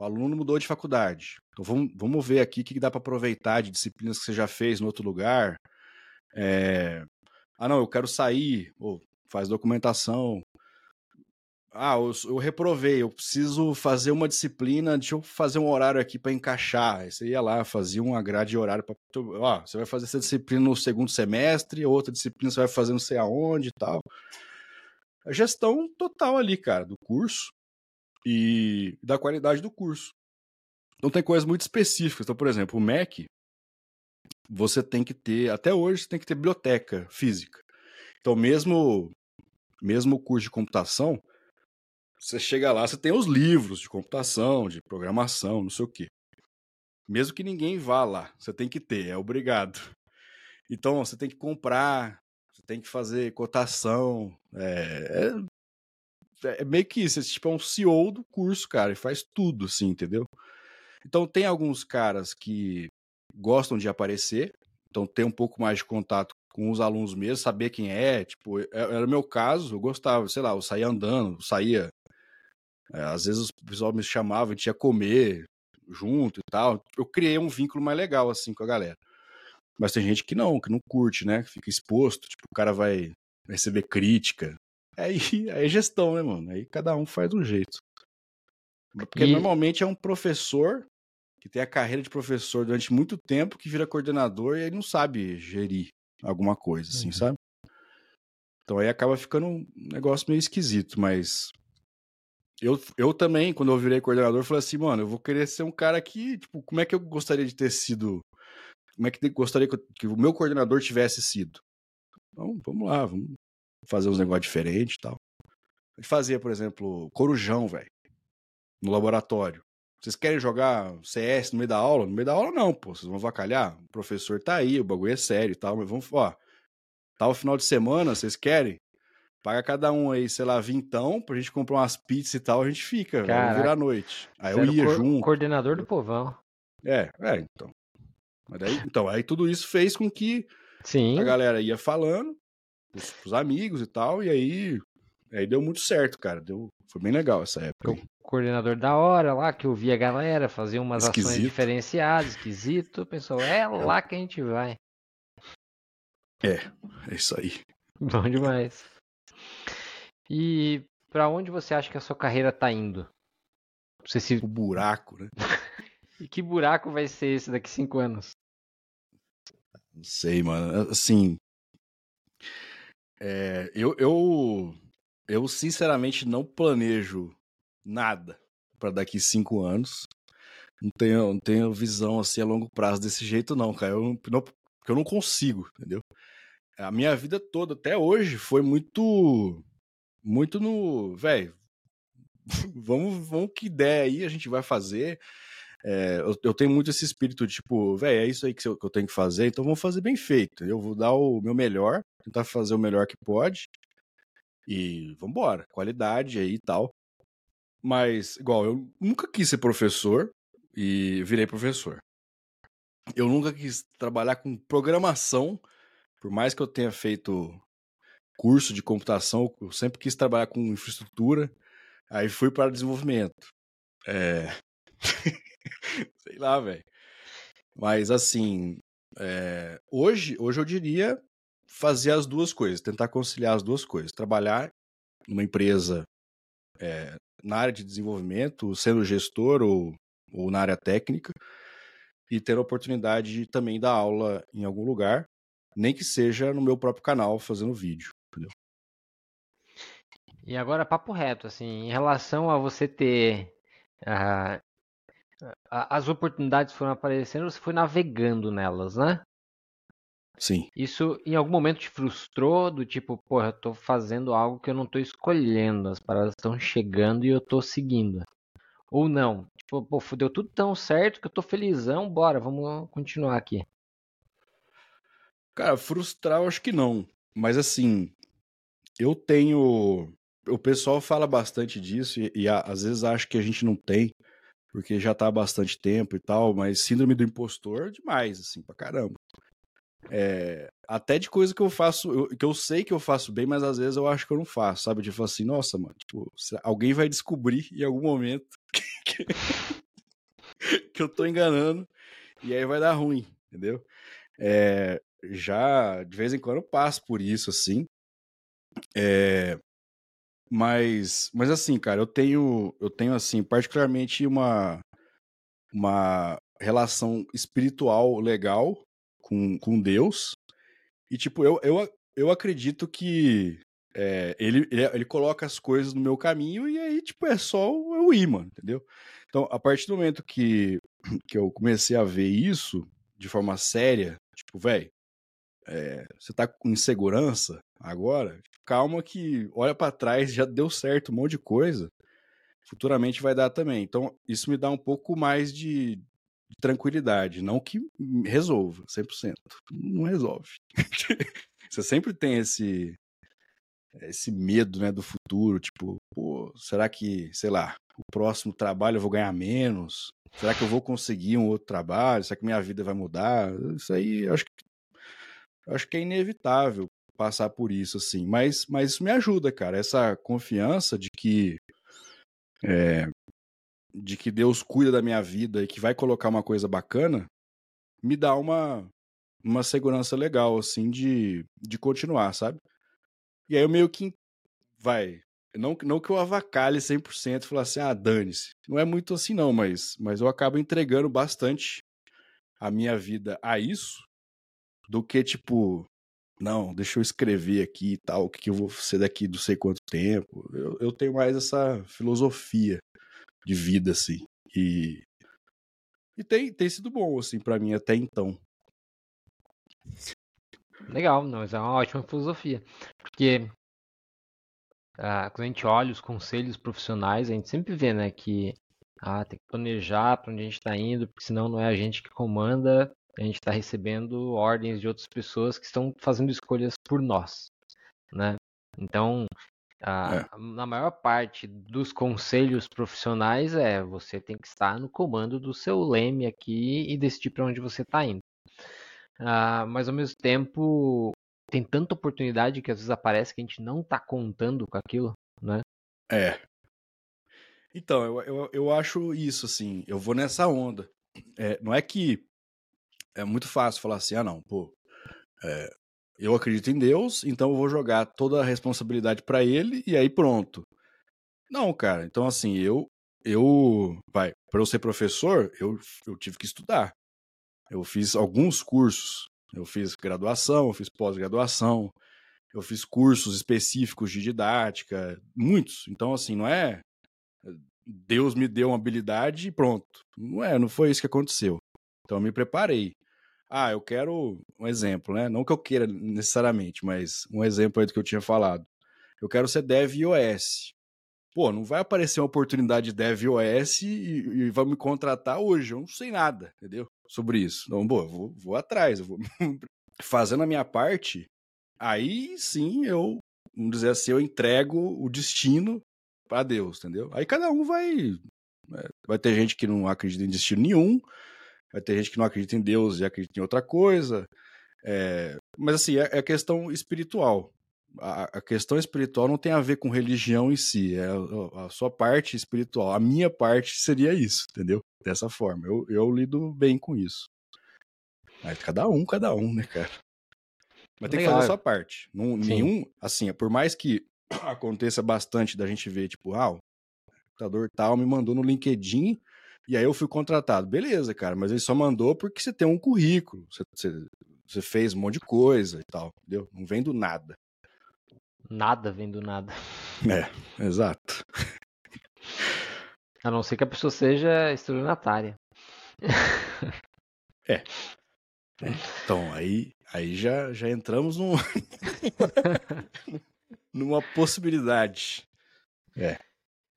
aluno mudou de faculdade, então vamos, vamos ver aqui o que dá para aproveitar de disciplinas que você já fez no outro lugar. É... Ah, não, eu quero sair. Faz documentação. Ah, eu, eu, reprovei, eu preciso fazer uma disciplina, deixa eu fazer um horário aqui para encaixar. Aí você ia lá, fazia uma grade de horário para. Ó, você vai fazer essa disciplina no segundo semestre, outra disciplina você vai fazer não sei aonde e tal. A gestão total ali, cara, do curso e da qualidade do curso. Então tem coisas muito específicas. Então, por exemplo, o MEC, você tem que ter, até hoje, você tem que ter biblioteca física. Então, mesmo, mesmo o curso de computação, você chega lá, você tem os livros de computação, de programação, não sei o quê. Mesmo que ninguém vá lá, você tem que ter, é obrigado. Então, você tem que comprar, você tem que fazer cotação. É, é, é meio que isso, esse tipo é um CEO do curso, cara, e faz tudo, assim, entendeu? Então, tem alguns caras que gostam de aparecer, então tem um pouco mais de contato com os alunos mesmo, saber quem é, tipo, era o meu caso, eu gostava, sei lá, eu saía andando, saía, é, às vezes o pessoal me chamava, a gente ia comer junto e tal, eu criei um vínculo mais legal, assim, com a galera. Mas tem gente que não, que não curte, né, que fica exposto, tipo, o cara vai receber crítica, aí, aí é gestão, né, mano, aí cada um faz um jeito. Porque e... normalmente é um professor que tem a carreira de professor durante muito tempo, que vira coordenador e aí não sabe gerir alguma coisa, assim, uhum. sabe? Então aí acaba ficando um negócio meio esquisito, mas eu, eu também, quando eu virei coordenador, falei assim, mano, eu vou querer ser um cara que, tipo, como é que eu gostaria de ter sido, como é que eu gostaria que, eu, que o meu coordenador tivesse sido? Então, vamos lá, vamos fazer uns negócios diferentes e tal. A gente fazia, por exemplo, corujão, velho, no laboratório. Vocês querem jogar CS no meio da aula? No meio da aula não, pô. Vocês vão vacalhar? O professor tá aí, o bagulho é sério e tal, mas vamos, ó. Tá o final de semana, vocês querem? Paga cada um aí, sei lá, vintão, pra gente comprar umas pizzas e tal, a gente fica, vai virar a noite. Aí eu ia co junto. Coordenador do povão. É, é, então. Mas daí, então, aí tudo isso fez com que Sim. a galera ia falando pros amigos e tal, e aí, aí deu muito certo, cara. Deu, foi bem legal essa época. Aí coordenador da hora lá, que ouvia a galera, fazia umas esquisito. ações diferenciadas, esquisito, pensou, é, é lá que a gente vai. É, é isso aí. Bom demais. E para onde você acha que a sua carreira tá indo? Você se... O buraco, né? e que buraco vai ser esse daqui cinco anos? Não sei, mano. Assim, é, eu, eu, eu sinceramente não planejo nada para daqui cinco anos. Não tenho, não tenho visão assim a longo prazo desse jeito, não, cara. Eu não, eu não consigo, entendeu? A minha vida toda, até hoje, foi muito. Muito no. Velho, vamos, vamos que der aí, a gente vai fazer. É, eu, eu, tenho muito esse espírito, tipo, velho, é isso aí que eu, que eu, tenho que fazer, então vamos fazer bem feito. Eu vou dar o meu melhor, tentar fazer o melhor que pode. E vambora, qualidade aí e tal. Mas, igual, eu nunca quis ser professor e virei professor. Eu nunca quis trabalhar com programação, por mais que eu tenha feito curso de computação, eu sempre quis trabalhar com infraestrutura. Aí fui para desenvolvimento. É. Sei lá, velho. Mas assim, é... hoje, hoje eu diria fazer as duas coisas, tentar conciliar as duas coisas. Trabalhar numa empresa é, na área de desenvolvimento, sendo gestor ou, ou na área técnica, e ter a oportunidade de também dar aula em algum lugar, nem que seja no meu próprio canal fazendo vídeo. Entendeu? E agora, papo reto, assim, em relação a você ter. Uh, as oportunidades foram aparecendo, você foi navegando nelas, né? Sim. Isso em algum momento te frustrou do tipo, porra, eu tô fazendo algo que eu não tô escolhendo, as paradas estão chegando e eu tô seguindo. Ou não, tipo, pô, deu tudo tão certo que eu tô felizão, bora, vamos continuar aqui. Cara, frustrar eu acho que não, mas assim, eu tenho, o pessoal fala bastante disso e, e às vezes acho que a gente não tem, porque já tá há bastante tempo e tal, mas síndrome do impostor demais, assim, pra caramba. É, até de coisa que eu faço, eu, que eu sei que eu faço bem, mas às vezes eu acho que eu não faço, sabe? De falar assim, nossa, mano, tipo, alguém vai descobrir em algum momento que, que eu tô enganando e aí vai dar ruim, entendeu? É, já de vez em quando eu passo por isso, assim. É, mas, mas assim, cara, eu tenho, eu tenho assim, particularmente uma, uma relação espiritual legal com, com Deus. E, tipo, eu, eu, eu acredito que é, ele, ele, ele, coloca as coisas no meu caminho e aí, tipo, é só eu ir, mano, entendeu? Então, a partir do momento que, que eu comecei a ver isso de forma séria, Tipo, velho, é, você tá com insegurança agora, calma que olha para trás, já deu certo um monte de coisa. Futuramente vai dar também. Então, isso me dá um pouco mais de, de tranquilidade. Não que resolva 100%. Não resolve. você sempre tem esse, esse medo né, do futuro. Tipo, pô, será que, sei lá, o próximo trabalho eu vou ganhar menos? Será que eu vou conseguir um outro trabalho? Será que minha vida vai mudar? Isso aí, acho que acho que é inevitável passar por isso, assim. Mas, mas isso me ajuda, cara. Essa confiança de que. É, de que Deus cuida da minha vida e que vai colocar uma coisa bacana, me dá uma, uma segurança legal, assim, de, de continuar, sabe? E aí eu meio que. Vai. Não, não que eu avacalhe 100% e falar assim, ah, dane-se. Não é muito assim, não, mas, mas eu acabo entregando bastante a minha vida a isso do que, tipo, não, deixa eu escrever aqui e tal, o que, que eu vou ser daqui não sei quanto tempo. Eu, eu tenho mais essa filosofia de vida, assim. E, e tem, tem sido bom, assim, para mim até então. Legal, não, mas é uma ótima filosofia. Porque ah, quando a gente olha os conselhos profissionais, a gente sempre vê, né, que ah, tem que planejar para onde a gente está indo, porque senão não é a gente que comanda a gente está recebendo ordens de outras pessoas que estão fazendo escolhas por nós, né? Então, a, é. na maior parte dos conselhos profissionais é você tem que estar no comando do seu leme aqui e decidir para onde você está indo. Uh, mas ao mesmo tempo tem tanta oportunidade que às vezes aparece que a gente não está contando com aquilo, né? É. Então, eu, eu, eu acho isso, assim, eu vou nessa onda. É, não é que é muito fácil falar assim, ah não, pô, é, eu acredito em Deus, então eu vou jogar toda a responsabilidade para ele e aí pronto. Não, cara, então assim, eu, eu, vai, para eu ser professor, eu, eu tive que estudar. Eu fiz alguns cursos, eu fiz graduação, eu fiz pós-graduação, eu fiz cursos específicos de didática, muitos. Então, assim, não é Deus me deu uma habilidade e pronto. Não é, não foi isso que aconteceu. Então eu me preparei. Ah, eu quero um exemplo, né? Não que eu queira necessariamente, mas um exemplo aí do que eu tinha falado. Eu quero ser dev iOS. Pô, não vai aparecer uma oportunidade de dev iOS e, e vai me contratar hoje. Eu não sei nada, entendeu? Sobre isso. Então, pô, vou, vou atrás, eu vou fazendo a minha parte. Aí sim eu, vamos dizer assim, eu entrego o destino para Deus, entendeu? Aí cada um vai. Né, vai ter gente que não acredita em destino nenhum, vai ter gente que não acredita em Deus e acredita em outra coisa. É, mas assim, é, é questão espiritual. A, a, questão espiritual não tem a ver com religião em si, é a, a, sua parte espiritual. A minha parte seria isso, entendeu? Dessa forma. Eu, eu lido bem com isso. Mas cada um, cada um, né, cara? Mas tem que fazer a sua parte. Não, nenhum, assim, por mais que aconteça bastante da gente ver, tipo, ah, o computador tal me mandou no LinkedIn e aí eu fui contratado. Beleza, cara, mas ele só mandou porque você tem um currículo, você, você, você fez um monte de coisa e tal, entendeu? Não vem do nada. Nada vem do nada. É, exato. A não ser que a pessoa seja estelionatária. É. é. Então, aí, aí já, já entramos num... numa possibilidade. É.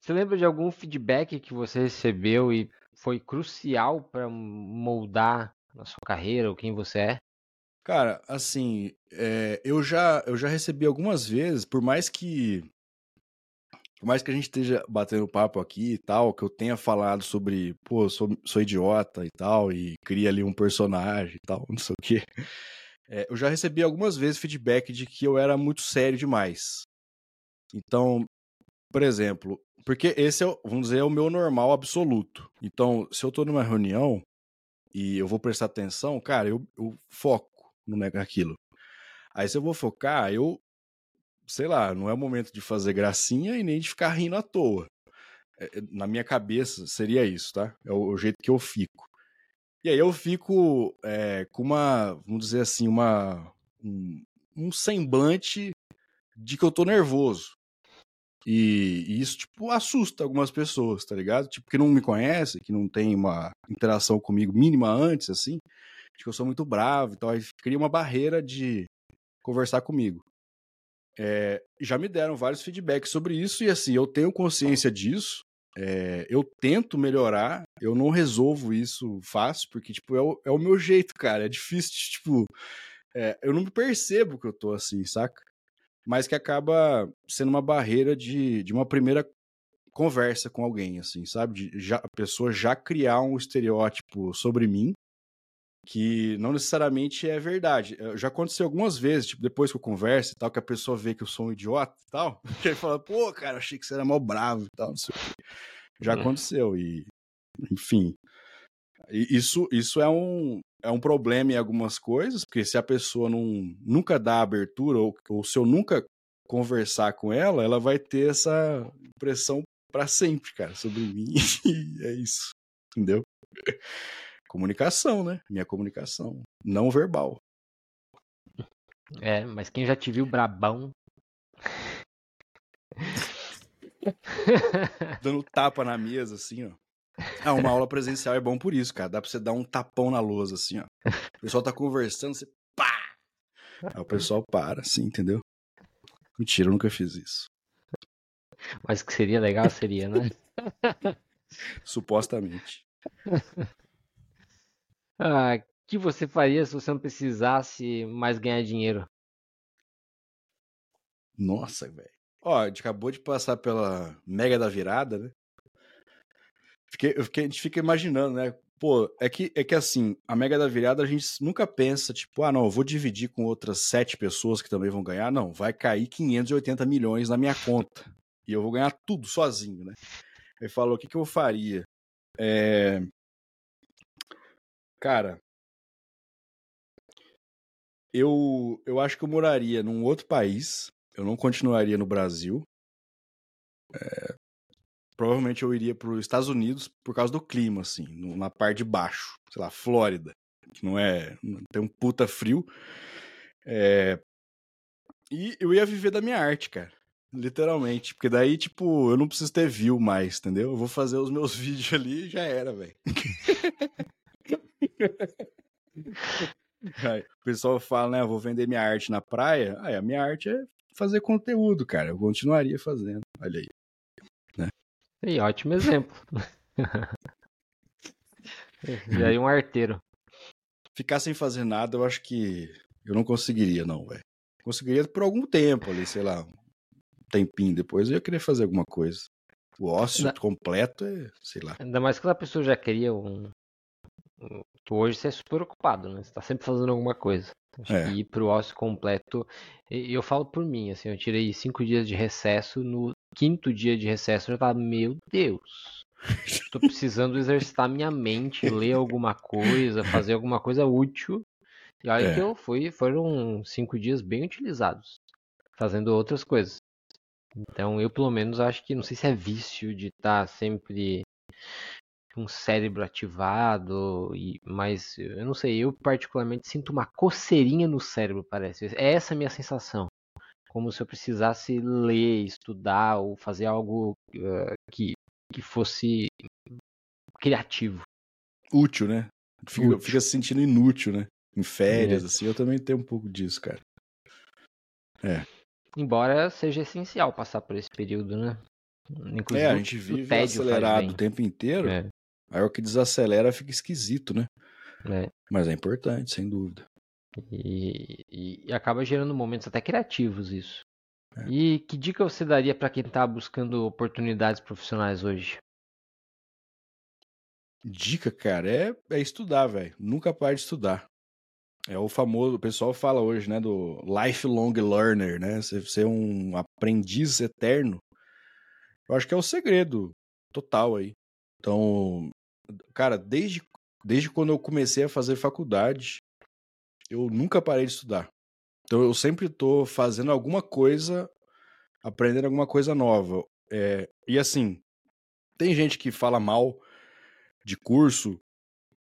Você lembra de algum feedback que você recebeu e foi crucial para moldar a sua carreira ou quem você é? Cara, assim, é, eu já eu já recebi algumas vezes, por mais que por mais que a gente esteja batendo papo aqui e tal, que eu tenha falado sobre, pô, sou, sou idiota e tal, e cria ali um personagem e tal, não sei o quê. É, eu já recebi algumas vezes feedback de que eu era muito sério demais. Então, por exemplo, porque esse é, vamos dizer, é o meu normal absoluto. Então, se eu tô numa reunião e eu vou prestar atenção, cara, eu, eu foco no naquilo. Aí se eu vou focar, eu, sei lá, não é o momento de fazer gracinha e nem de ficar rindo à toa. É, é na minha cabeça seria isso, tá? É o, o, jeito que eu fico. E aí eu fico é, com uma, vamos dizer assim, uma um, um semblante de que eu tô nervoso. E, e, isso, tipo, assusta algumas pessoas, tá ligado? Tipo, que não me conhece, que não tem uma interação comigo mínima antes, assim. de que eu sou muito bravo e tal. Aí cria uma barreira de conversar comigo. É, já me deram vários feedbacks sobre isso e assim, eu tenho consciência disso. É, eu tento melhorar, eu não resolvo isso fácil, porque, tipo, é o, é o meu jeito, cara. É difícil, tipo, é, eu não percebo que eu tô assim, saca? Mas que acaba sendo uma barreira de, de uma primeira conversa com alguém, assim, sabe? De já, a pessoa já criar um estereótipo sobre mim que não necessariamente é verdade. Já aconteceu algumas vezes, tipo, depois que eu converso e tal, que a pessoa vê que eu sou um idiota e tal, que aí fala, pô, cara, achei que você era mal bravo e tal, não sei o quê. Já uhum. aconteceu e, enfim. Isso, isso é, um, é um problema em algumas coisas, porque se a pessoa não, nunca dá abertura, ou, ou se eu nunca conversar com ela, ela vai ter essa impressão para sempre, cara, sobre mim. E é isso. Entendeu? Comunicação, né? Minha comunicação. Não verbal. É, mas quem já te viu brabão. Dando tapa na mesa, assim, ó. Ah, uma aula presencial é bom por isso, cara. Dá pra você dar um tapão na lousa, assim, ó. O pessoal tá conversando, você pá! Aí o pessoal para, assim, entendeu? Mentira, eu nunca fiz isso. Mas que seria legal, seria, né? Supostamente. Ah, que você faria se você não precisasse mais ganhar dinheiro? Nossa, velho. Ó, a gente acabou de passar pela mega da virada, né? Fiquei, fiquei, a gente fica imaginando, né? Pô, é que, é que assim, a mega da virada a gente nunca pensa, tipo, ah, não, eu vou dividir com outras sete pessoas que também vão ganhar. Não, vai cair 580 milhões na minha conta. E eu vou ganhar tudo sozinho, né? Ele falou, o que, que eu faria? É, Cara, eu, eu acho que eu moraria num outro país. Eu não continuaria no Brasil. É, provavelmente eu iria para os Estados Unidos por causa do clima, assim, na parte de baixo, sei lá, Flórida, que não é. tem um puta frio. É, e eu ia viver da minha arte, cara. Literalmente. Porque daí, tipo, eu não preciso ter view mais, entendeu? Eu vou fazer os meus vídeos ali e já era, velho. o pessoal fala, né? Vou vender minha arte na praia. Aí a minha arte é fazer conteúdo, cara. Eu continuaria fazendo. Olha aí. E ótimo exemplo. e aí um arteiro. Ficar sem fazer nada, eu acho que eu não conseguiria, não, velho. Conseguiria por algum tempo ali, sei lá, um tempinho depois eu ia querer fazer alguma coisa. O ócio completo é, sei lá. Ainda mais que a pessoa já queria um, Tu hoje você é super ocupado, né? Você tá sempre fazendo alguma coisa. Acho é. que ir pro ócio completo. Eu falo por mim, assim, eu tirei cinco dias de recesso. No quinto dia de recesso eu já tava, meu Deus. Tô precisando exercitar minha mente, ler alguma coisa, fazer alguma coisa útil. E olha é. que eu fui, foram cinco dias bem utilizados, fazendo outras coisas. Então eu pelo menos acho que, não sei se é vício de estar tá sempre um cérebro ativado, e, mas eu não sei, eu particularmente sinto uma coceirinha no cérebro, parece. É essa a minha sensação. Como se eu precisasse ler, estudar ou fazer algo uh, que, que fosse criativo. Útil, né? Fica, útil. fica se sentindo inútil, né? Em férias, é. assim, eu também tenho um pouco disso, cara. É. Embora seja essencial passar por esse período, né? Inclusive, é, a gente vive acelerado o tempo inteiro. É. Aí o que desacelera fica esquisito, né? É. Mas é importante, sem dúvida. E, e, e acaba gerando momentos até criativos isso. É. E que dica você daria para quem está buscando oportunidades profissionais hoje? Dica, cara, é, é estudar, velho. Nunca pare de estudar. É o famoso, o pessoal fala hoje, né, do lifelong learner, né? Você ser um aprendiz eterno. Eu acho que é o segredo total aí. Então, cara, desde, desde quando eu comecei a fazer faculdade, eu nunca parei de estudar. Então eu sempre tô fazendo alguma coisa, aprendendo alguma coisa nova. É, e assim, tem gente que fala mal de curso,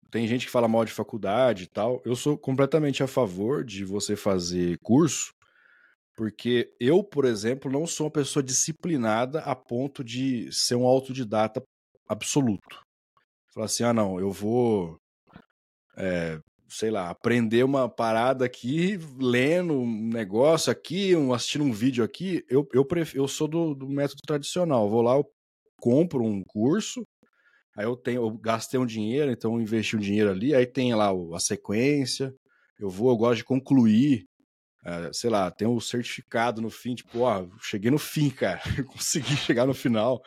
tem gente que fala mal de faculdade e tal. Eu sou completamente a favor de você fazer curso, porque eu, por exemplo, não sou uma pessoa disciplinada a ponto de ser um autodidata absoluto. Falar assim, ah, não, eu vou é, sei lá, aprender uma parada aqui, lendo um negócio aqui, um, assistindo um vídeo aqui, eu, eu, prefiro, eu sou do, do método tradicional. vou lá, eu compro um curso, aí eu tenho, eu gastei um dinheiro, então eu investi um dinheiro ali, aí tem lá a sequência, eu vou, eu gosto de concluir, é, sei lá, tem o um certificado no fim, tipo, ó, cheguei no fim, cara, consegui chegar no final.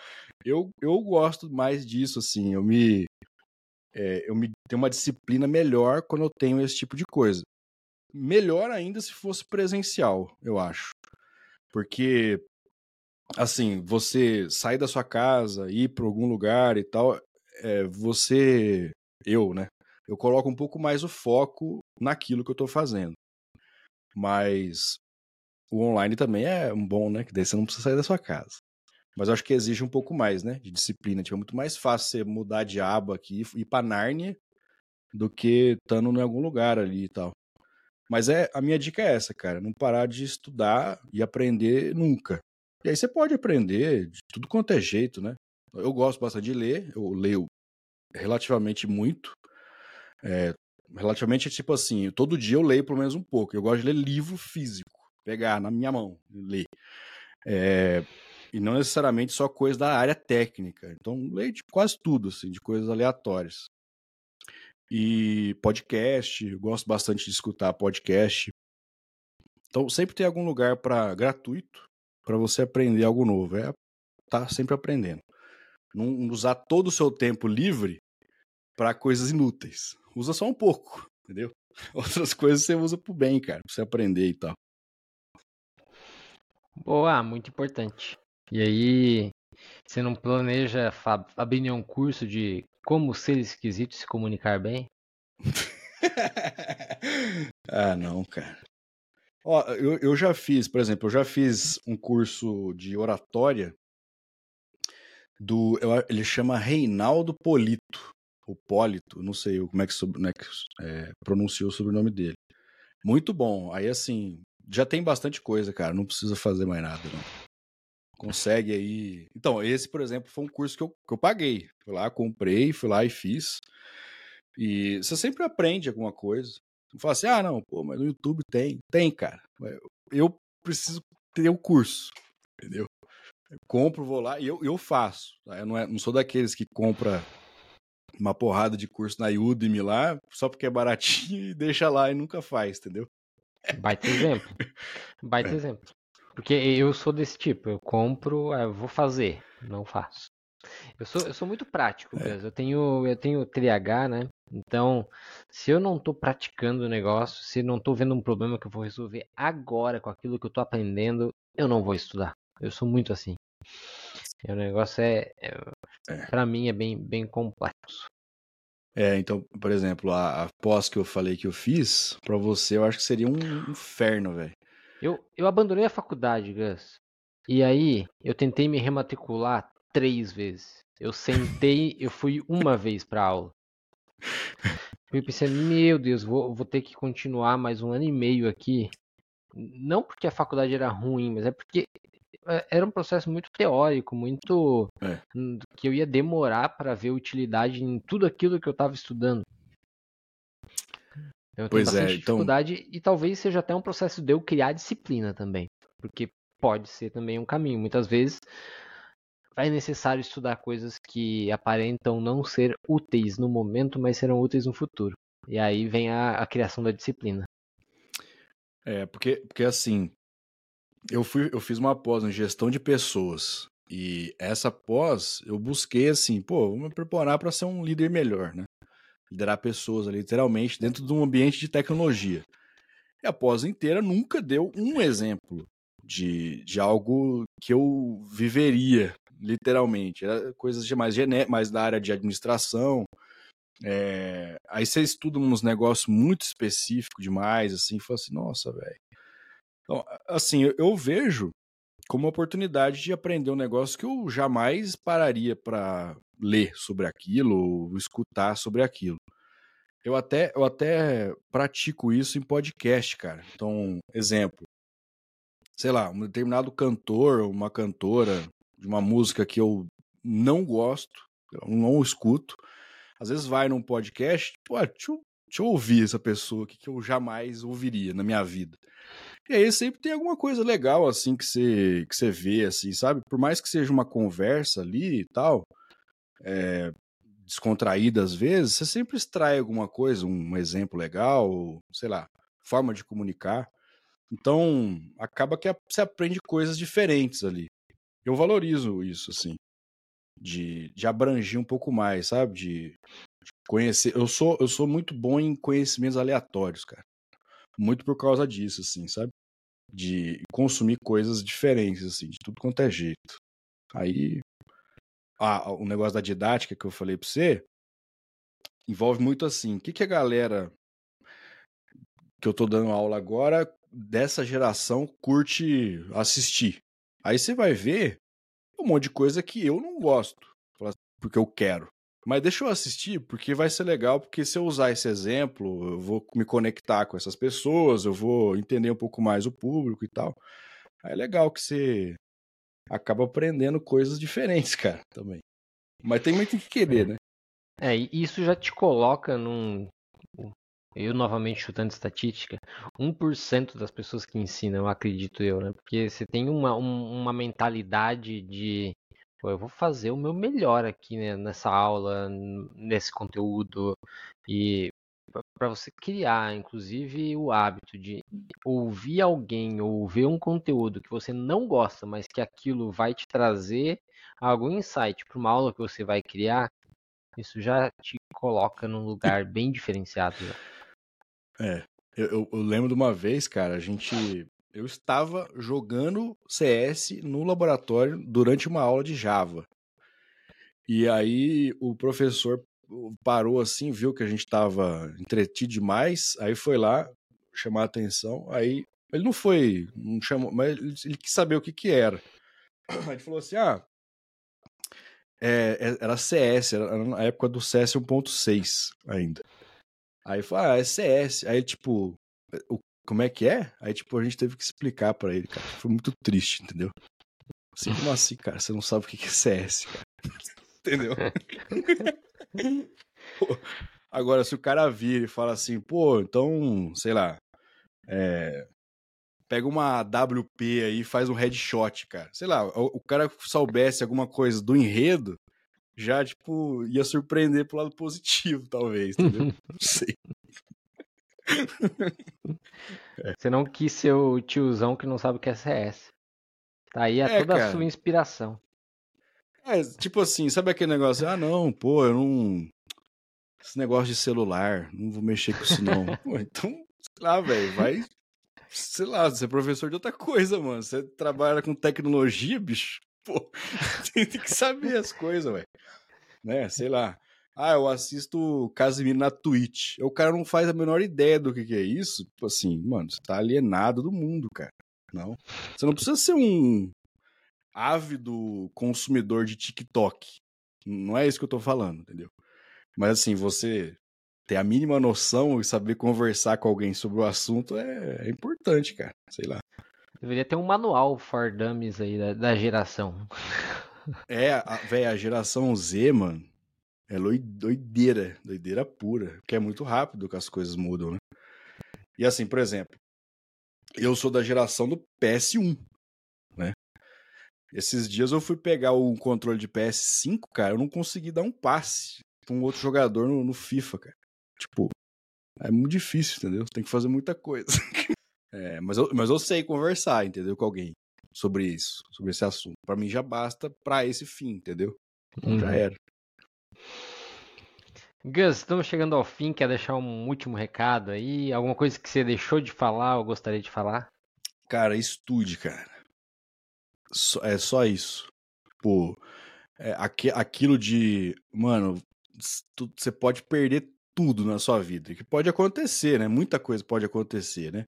Eu, eu gosto mais disso, assim, eu me, é, eu me tenho uma disciplina melhor quando eu tenho esse tipo de coisa. Melhor ainda se fosse presencial, eu acho. Porque, assim, você sair da sua casa, ir para algum lugar e tal, é, você, eu, né? Eu coloco um pouco mais o foco naquilo que eu estou fazendo. Mas o online também é um bom, né? Que daí você não precisa sair da sua casa. Mas acho que exige um pouco mais, né? De disciplina. Tipo, é muito mais fácil você mudar de aba aqui e ir pra Nárnia do que estando em algum lugar ali e tal. Mas é a minha dica é essa, cara. Não parar de estudar e aprender nunca. E aí você pode aprender de tudo quanto é jeito, né? Eu gosto bastante de ler. Eu leio relativamente muito. É, relativamente, tipo assim, todo dia eu leio pelo menos um pouco. Eu gosto de ler livro físico. Pegar na minha mão, ler. É, e não necessariamente só coisa da área técnica. Então, leio de quase tudo, assim, de coisas aleatórias. E podcast, gosto bastante de escutar podcast. Então, sempre tem algum lugar para gratuito para você aprender algo novo. É tá sempre aprendendo. Não usar todo o seu tempo livre para coisas inúteis. Usa só um pouco, entendeu? Outras coisas você usa pro bem, cara, pra você aprender e tal. Boa, muito importante. E aí, você não planeja abrir nenhum curso de como ser esquisito se comunicar bem? ah, não, cara. Ó, eu, eu já fiz, por exemplo, eu já fiz um curso de oratória do. Ele chama Reinaldo Polito. O Polito, não sei como é que, como é que é, pronunciou o sobrenome dele. Muito bom. Aí, assim, já tem bastante coisa, cara. Não precisa fazer mais nada, não consegue aí. Então, esse, por exemplo, foi um curso que eu, que eu paguei. Fui lá, comprei, fui lá e fiz. E você sempre aprende alguma coisa. Não fala assim, ah, não, pô, mas no YouTube tem. Tem, cara. Eu preciso ter o um curso, entendeu? Eu compro, vou lá e eu, eu faço. Tá? Eu não, é, não sou daqueles que compra uma porrada de curso na Udemy lá, só porque é baratinho e deixa lá e nunca faz, entendeu? Baita exemplo. Baita é. exemplo. Porque eu sou desse tipo, eu compro, eu vou fazer, não faço. Eu sou, eu sou muito prático, é. eu tenho eu tenho TDAH, né? Então, se eu não estou praticando o negócio, se não estou vendo um problema que eu vou resolver agora com aquilo que eu estou aprendendo, eu não vou estudar. Eu sou muito assim. E o negócio é, é, é. para mim é bem bem complexo. É, então, por exemplo, a, a pós que eu falei que eu fiz, para você eu acho que seria um inferno, velho. Eu, eu abandonei a faculdade, Gus. E aí, eu tentei me rematricular três vezes. Eu sentei, eu fui uma vez pra aula. Eu pensei, meu Deus, vou, vou ter que continuar mais um ano e meio aqui. Não porque a faculdade era ruim, mas é porque é, era um processo muito teórico, muito é. que eu ia demorar para ver utilidade em tudo aquilo que eu estava estudando. Eu tenho pois bastante é, então dificuldade então... e talvez seja até um processo de eu criar disciplina também, porque pode ser também um caminho. Muitas vezes é necessário estudar coisas que aparentam não ser úteis no momento, mas serão úteis no futuro. E aí vem a, a criação da disciplina. É, porque, porque assim, eu, fui, eu fiz uma pós em gestão de pessoas. E essa pós, eu busquei assim, pô, vou me preparar para ser um líder melhor, né? Liderar pessoas literalmente, dentro de um ambiente de tecnologia. E a pós inteira nunca deu um exemplo de, de algo que eu viveria, literalmente. Era coisas mais, gené mais da área de administração. É... Aí você estuda uns negócios muito específicos demais, assim, e fala assim, nossa, velho. Então, assim, eu, eu vejo como oportunidade de aprender um negócio que eu jamais pararia para ler sobre aquilo escutar sobre aquilo. Eu até, eu até pratico isso em podcast, cara. Então, exemplo. Sei lá, um determinado cantor, uma cantora de uma música que eu não gosto, eu não escuto. Às vezes vai num podcast, pô, deixa eu deixa eu ouvir essa pessoa que, que eu jamais ouviria na minha vida. E aí sempre tem alguma coisa legal, assim, que você, que você vê, assim, sabe? Por mais que seja uma conversa ali e tal, é, descontraída às vezes, você sempre extrai alguma coisa, um exemplo legal, sei lá, forma de comunicar. Então, acaba que você aprende coisas diferentes ali. Eu valorizo isso, assim, de, de abranger um pouco mais, sabe? De, de conhecer. Eu sou, eu sou muito bom em conhecimentos aleatórios, cara. Muito por causa disso, assim, sabe? De consumir coisas diferentes, assim, de tudo quanto é jeito. Aí, ah, o negócio da didática que eu falei pra você envolve muito assim. O que, que a galera que eu tô dando aula agora dessa geração curte assistir? Aí você vai ver um monte de coisa que eu não gosto, porque eu quero. Mas deixa eu assistir, porque vai ser legal, porque se eu usar esse exemplo, eu vou me conectar com essas pessoas, eu vou entender um pouco mais o público e tal. Aí é legal que você acaba aprendendo coisas diferentes, cara, também. Mas tem muito que querer, né? É, e isso já te coloca num. Eu novamente chutando estatística, 1% das pessoas que ensinam, acredito eu, né? Porque você tem uma, uma mentalidade de Pô, eu vou fazer o meu melhor aqui né, nessa aula, nesse conteúdo e para você criar, inclusive, o hábito de ouvir alguém ou ver um conteúdo que você não gosta, mas que aquilo vai te trazer algum insight para uma aula que você vai criar, isso já te coloca num lugar bem diferenciado. É, eu, eu, lembro de uma vez, cara, a gente eu estava jogando CS no laboratório durante uma aula de Java. E aí o professor parou assim, viu que a gente estava entretido demais, aí foi lá chamar a atenção. Aí ele não foi, não chamou, mas ele, ele quis saber o que que era. Aí ele falou assim: ah, é, é era CS, era na época do CS 1.6 ainda. Aí falou, ah, é CS. Aí, tipo, o como é que é? Aí, tipo, a gente teve que explicar para ele, cara. Foi muito triste, entendeu? Assim, como assim, cara? Você não sabe o que é CS, cara. entendeu? agora, se o cara vira e fala assim, pô, então, sei lá, é, pega uma WP aí e faz um headshot, cara. Sei lá, o, o cara soubesse alguma coisa do enredo, já, tipo, ia surpreender pro lado positivo, talvez, entendeu? Não sei. Você não quis ser o tiozão que não sabe o que é CS. Tá aí é, toda cara. a sua inspiração. É, tipo assim, sabe aquele negócio? Ah, não, pô, eu não. Esse negócio de celular, não vou mexer com isso, não. pô, então, sei lá, velho, vai. Sei lá, você é professor de outra coisa, mano. Você trabalha com tecnologia, bicho. Pô, tem que saber as coisas, velho. Né, sei lá. Ah, eu assisto Casimiro na Twitch. O cara não faz a menor ideia do que, que é isso. Tipo assim, mano, você tá alienado do mundo, cara. Não. Você não precisa ser um ávido consumidor de TikTok. Não é isso que eu tô falando, entendeu? Mas assim, você ter a mínima noção e saber conversar com alguém sobre o assunto é, é importante, cara. Sei lá. Deveria ter um manual for dummies aí da, da geração. É, velho, a geração Z, mano, é doideira, doideira pura, porque é muito rápido que as coisas mudam, né? E assim, por exemplo, eu sou da geração do PS1, né? Esses dias eu fui pegar o controle de PS5, cara, eu não consegui dar um passe pra um outro jogador no, no FIFA, cara. Tipo, é muito difícil, entendeu? Tem que fazer muita coisa. é, mas, eu, mas eu sei conversar, entendeu? Com alguém sobre isso, sobre esse assunto. Para mim já basta para esse fim, entendeu? Então uhum. já era. Gus, estamos chegando ao fim. Quer deixar um último recado aí? Alguma coisa que você deixou de falar ou gostaria de falar? Cara, estude, cara. É só isso. Pô, é, aquilo de. Mano, você pode perder tudo na sua vida. Que pode acontecer, né? Muita coisa pode acontecer, né?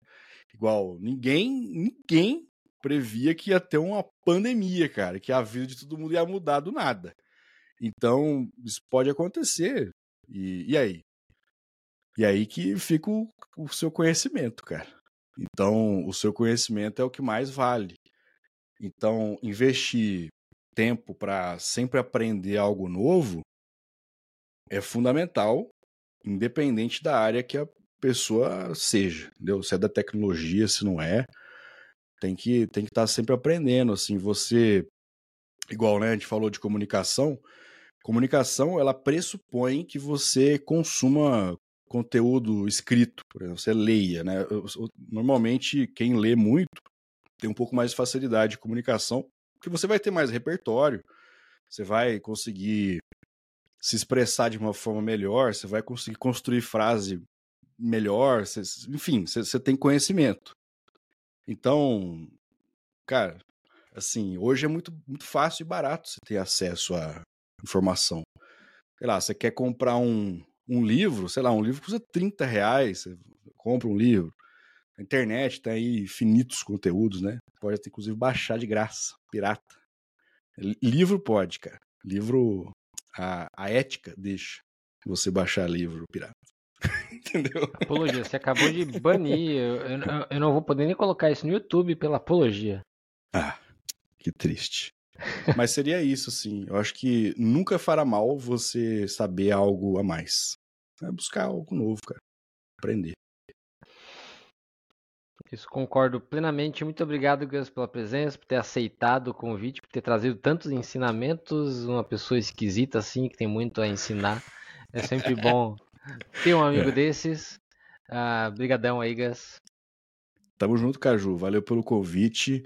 Igual, ninguém, ninguém previa que ia ter uma pandemia, cara. Que a vida de todo mundo ia mudar do nada. Então, isso pode acontecer. E, e aí? E aí que fica o, o seu conhecimento, cara. Então, o seu conhecimento é o que mais vale. Então, investir tempo para sempre aprender algo novo é fundamental, independente da área que a pessoa seja, entendeu? Se é da tecnologia, se não é, tem que tem que estar tá sempre aprendendo, assim, você igual, né, a gente falou de comunicação, comunicação ela pressupõe que você consuma conteúdo escrito, por exemplo, você leia, né? Normalmente quem lê muito tem um pouco mais de facilidade de comunicação, porque você vai ter mais repertório, você vai conseguir se expressar de uma forma melhor, você vai conseguir construir frase melhor, você, enfim, você, você tem conhecimento. Então, cara, assim, hoje é muito, muito fácil e barato você ter acesso à informação. Sei lá, você quer comprar um, um livro, sei lá, um livro custa 30 reais, você compra um livro. A internet tem aí infinitos conteúdos, né? Pode inclusive baixar de graça, pirata. Livro pode, cara. Livro, a, a ética deixa você baixar livro pirata. Entendeu? Apologia, você acabou de banir. Eu, eu, eu, não vou poder nem colocar isso no YouTube pela apologia. Ah, que triste. Mas seria isso, sim. Eu acho que nunca fará mal você saber algo a mais. É buscar algo novo, cara. Aprender. Isso concordo plenamente. Muito obrigado, Gus, pela presença, por ter aceitado o convite, por ter trazido tantos ensinamentos. Uma pessoa esquisita assim, que tem muito a ensinar. É sempre bom ter um amigo é. desses. Ah, brigadão aí, Gus. Tamo junto, Caju. Valeu pelo convite.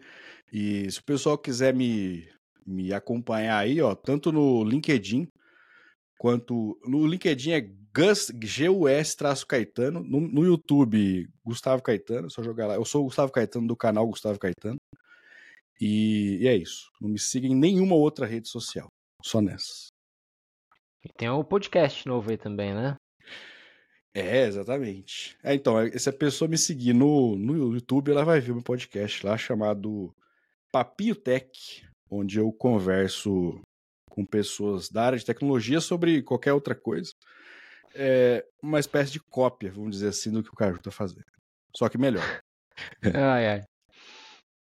E se o pessoal quiser me, me acompanhar aí, ó, tanto no LinkedIn quanto no LinkedIn é Gus, G-U-S Caetano, no, no, YouTube Gustavo Caetano, só jogar lá. Eu sou o Gustavo Caetano do canal Gustavo Caetano. E, e é isso. Não me siga em nenhuma outra rede social, só nessas. E tem o podcast novo aí também, né? É, exatamente. É, então, se a pessoa me seguir no, no YouTube, ela vai ver meu podcast lá chamado Papio Tech, onde eu converso com pessoas da área de tecnologia sobre qualquer outra coisa. É uma espécie de cópia, vamos dizer assim, do que o Caju está fazendo. Só que melhor. ai, ai.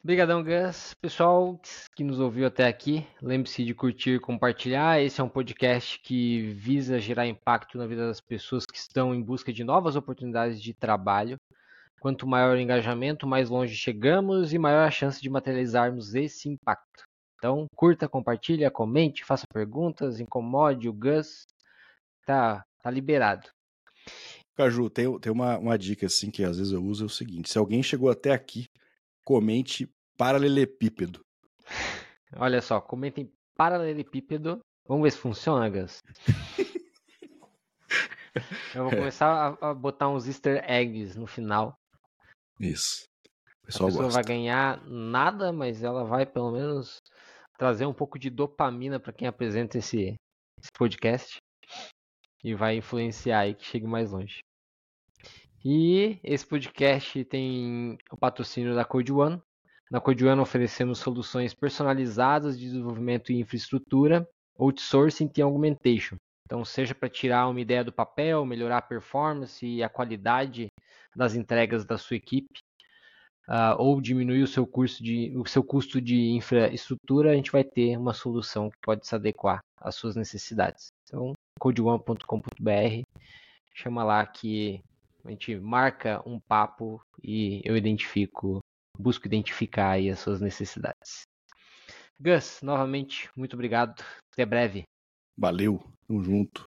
Obrigadão, Gus. Pessoal que nos ouviu até aqui, lembre-se de curtir e compartilhar. Esse é um podcast que visa gerar impacto na vida das pessoas que estão em busca de novas oportunidades de trabalho. Quanto maior o engajamento, mais longe chegamos e maior a chance de materializarmos esse impacto. Então, curta, compartilha, comente, faça perguntas, incomode o Gus. Tá, tá liberado. Caju, tem, tem uma, uma dica assim que às vezes eu uso, é o seguinte: se alguém chegou até aqui, comente paralelepípedo. Olha só, comentem paralelepípedo. Vamos ver se funciona, Gus. Eu vou é. começar a, a botar uns easter eggs no final. Isso. O pessoal a pessoa gosta. vai ganhar nada, mas ela vai pelo menos trazer um pouco de dopamina para quem apresenta esse, esse, podcast e vai influenciar aí que chegue mais longe. E esse podcast tem o patrocínio da Code One. Na Code One oferecemos soluções personalizadas de desenvolvimento e infraestrutura, outsourcing e augmentation. Então, seja para tirar uma ideia do papel, melhorar a performance e a qualidade das entregas da sua equipe, uh, ou diminuir o seu, curso de, o seu custo de infraestrutura, a gente vai ter uma solução que pode se adequar às suas necessidades. Então, codeone.com.br, chama lá que a gente marca um papo e eu identifico, busco identificar aí as suas necessidades. Gus, novamente, muito obrigado. Até breve. Valeu, tamo junto.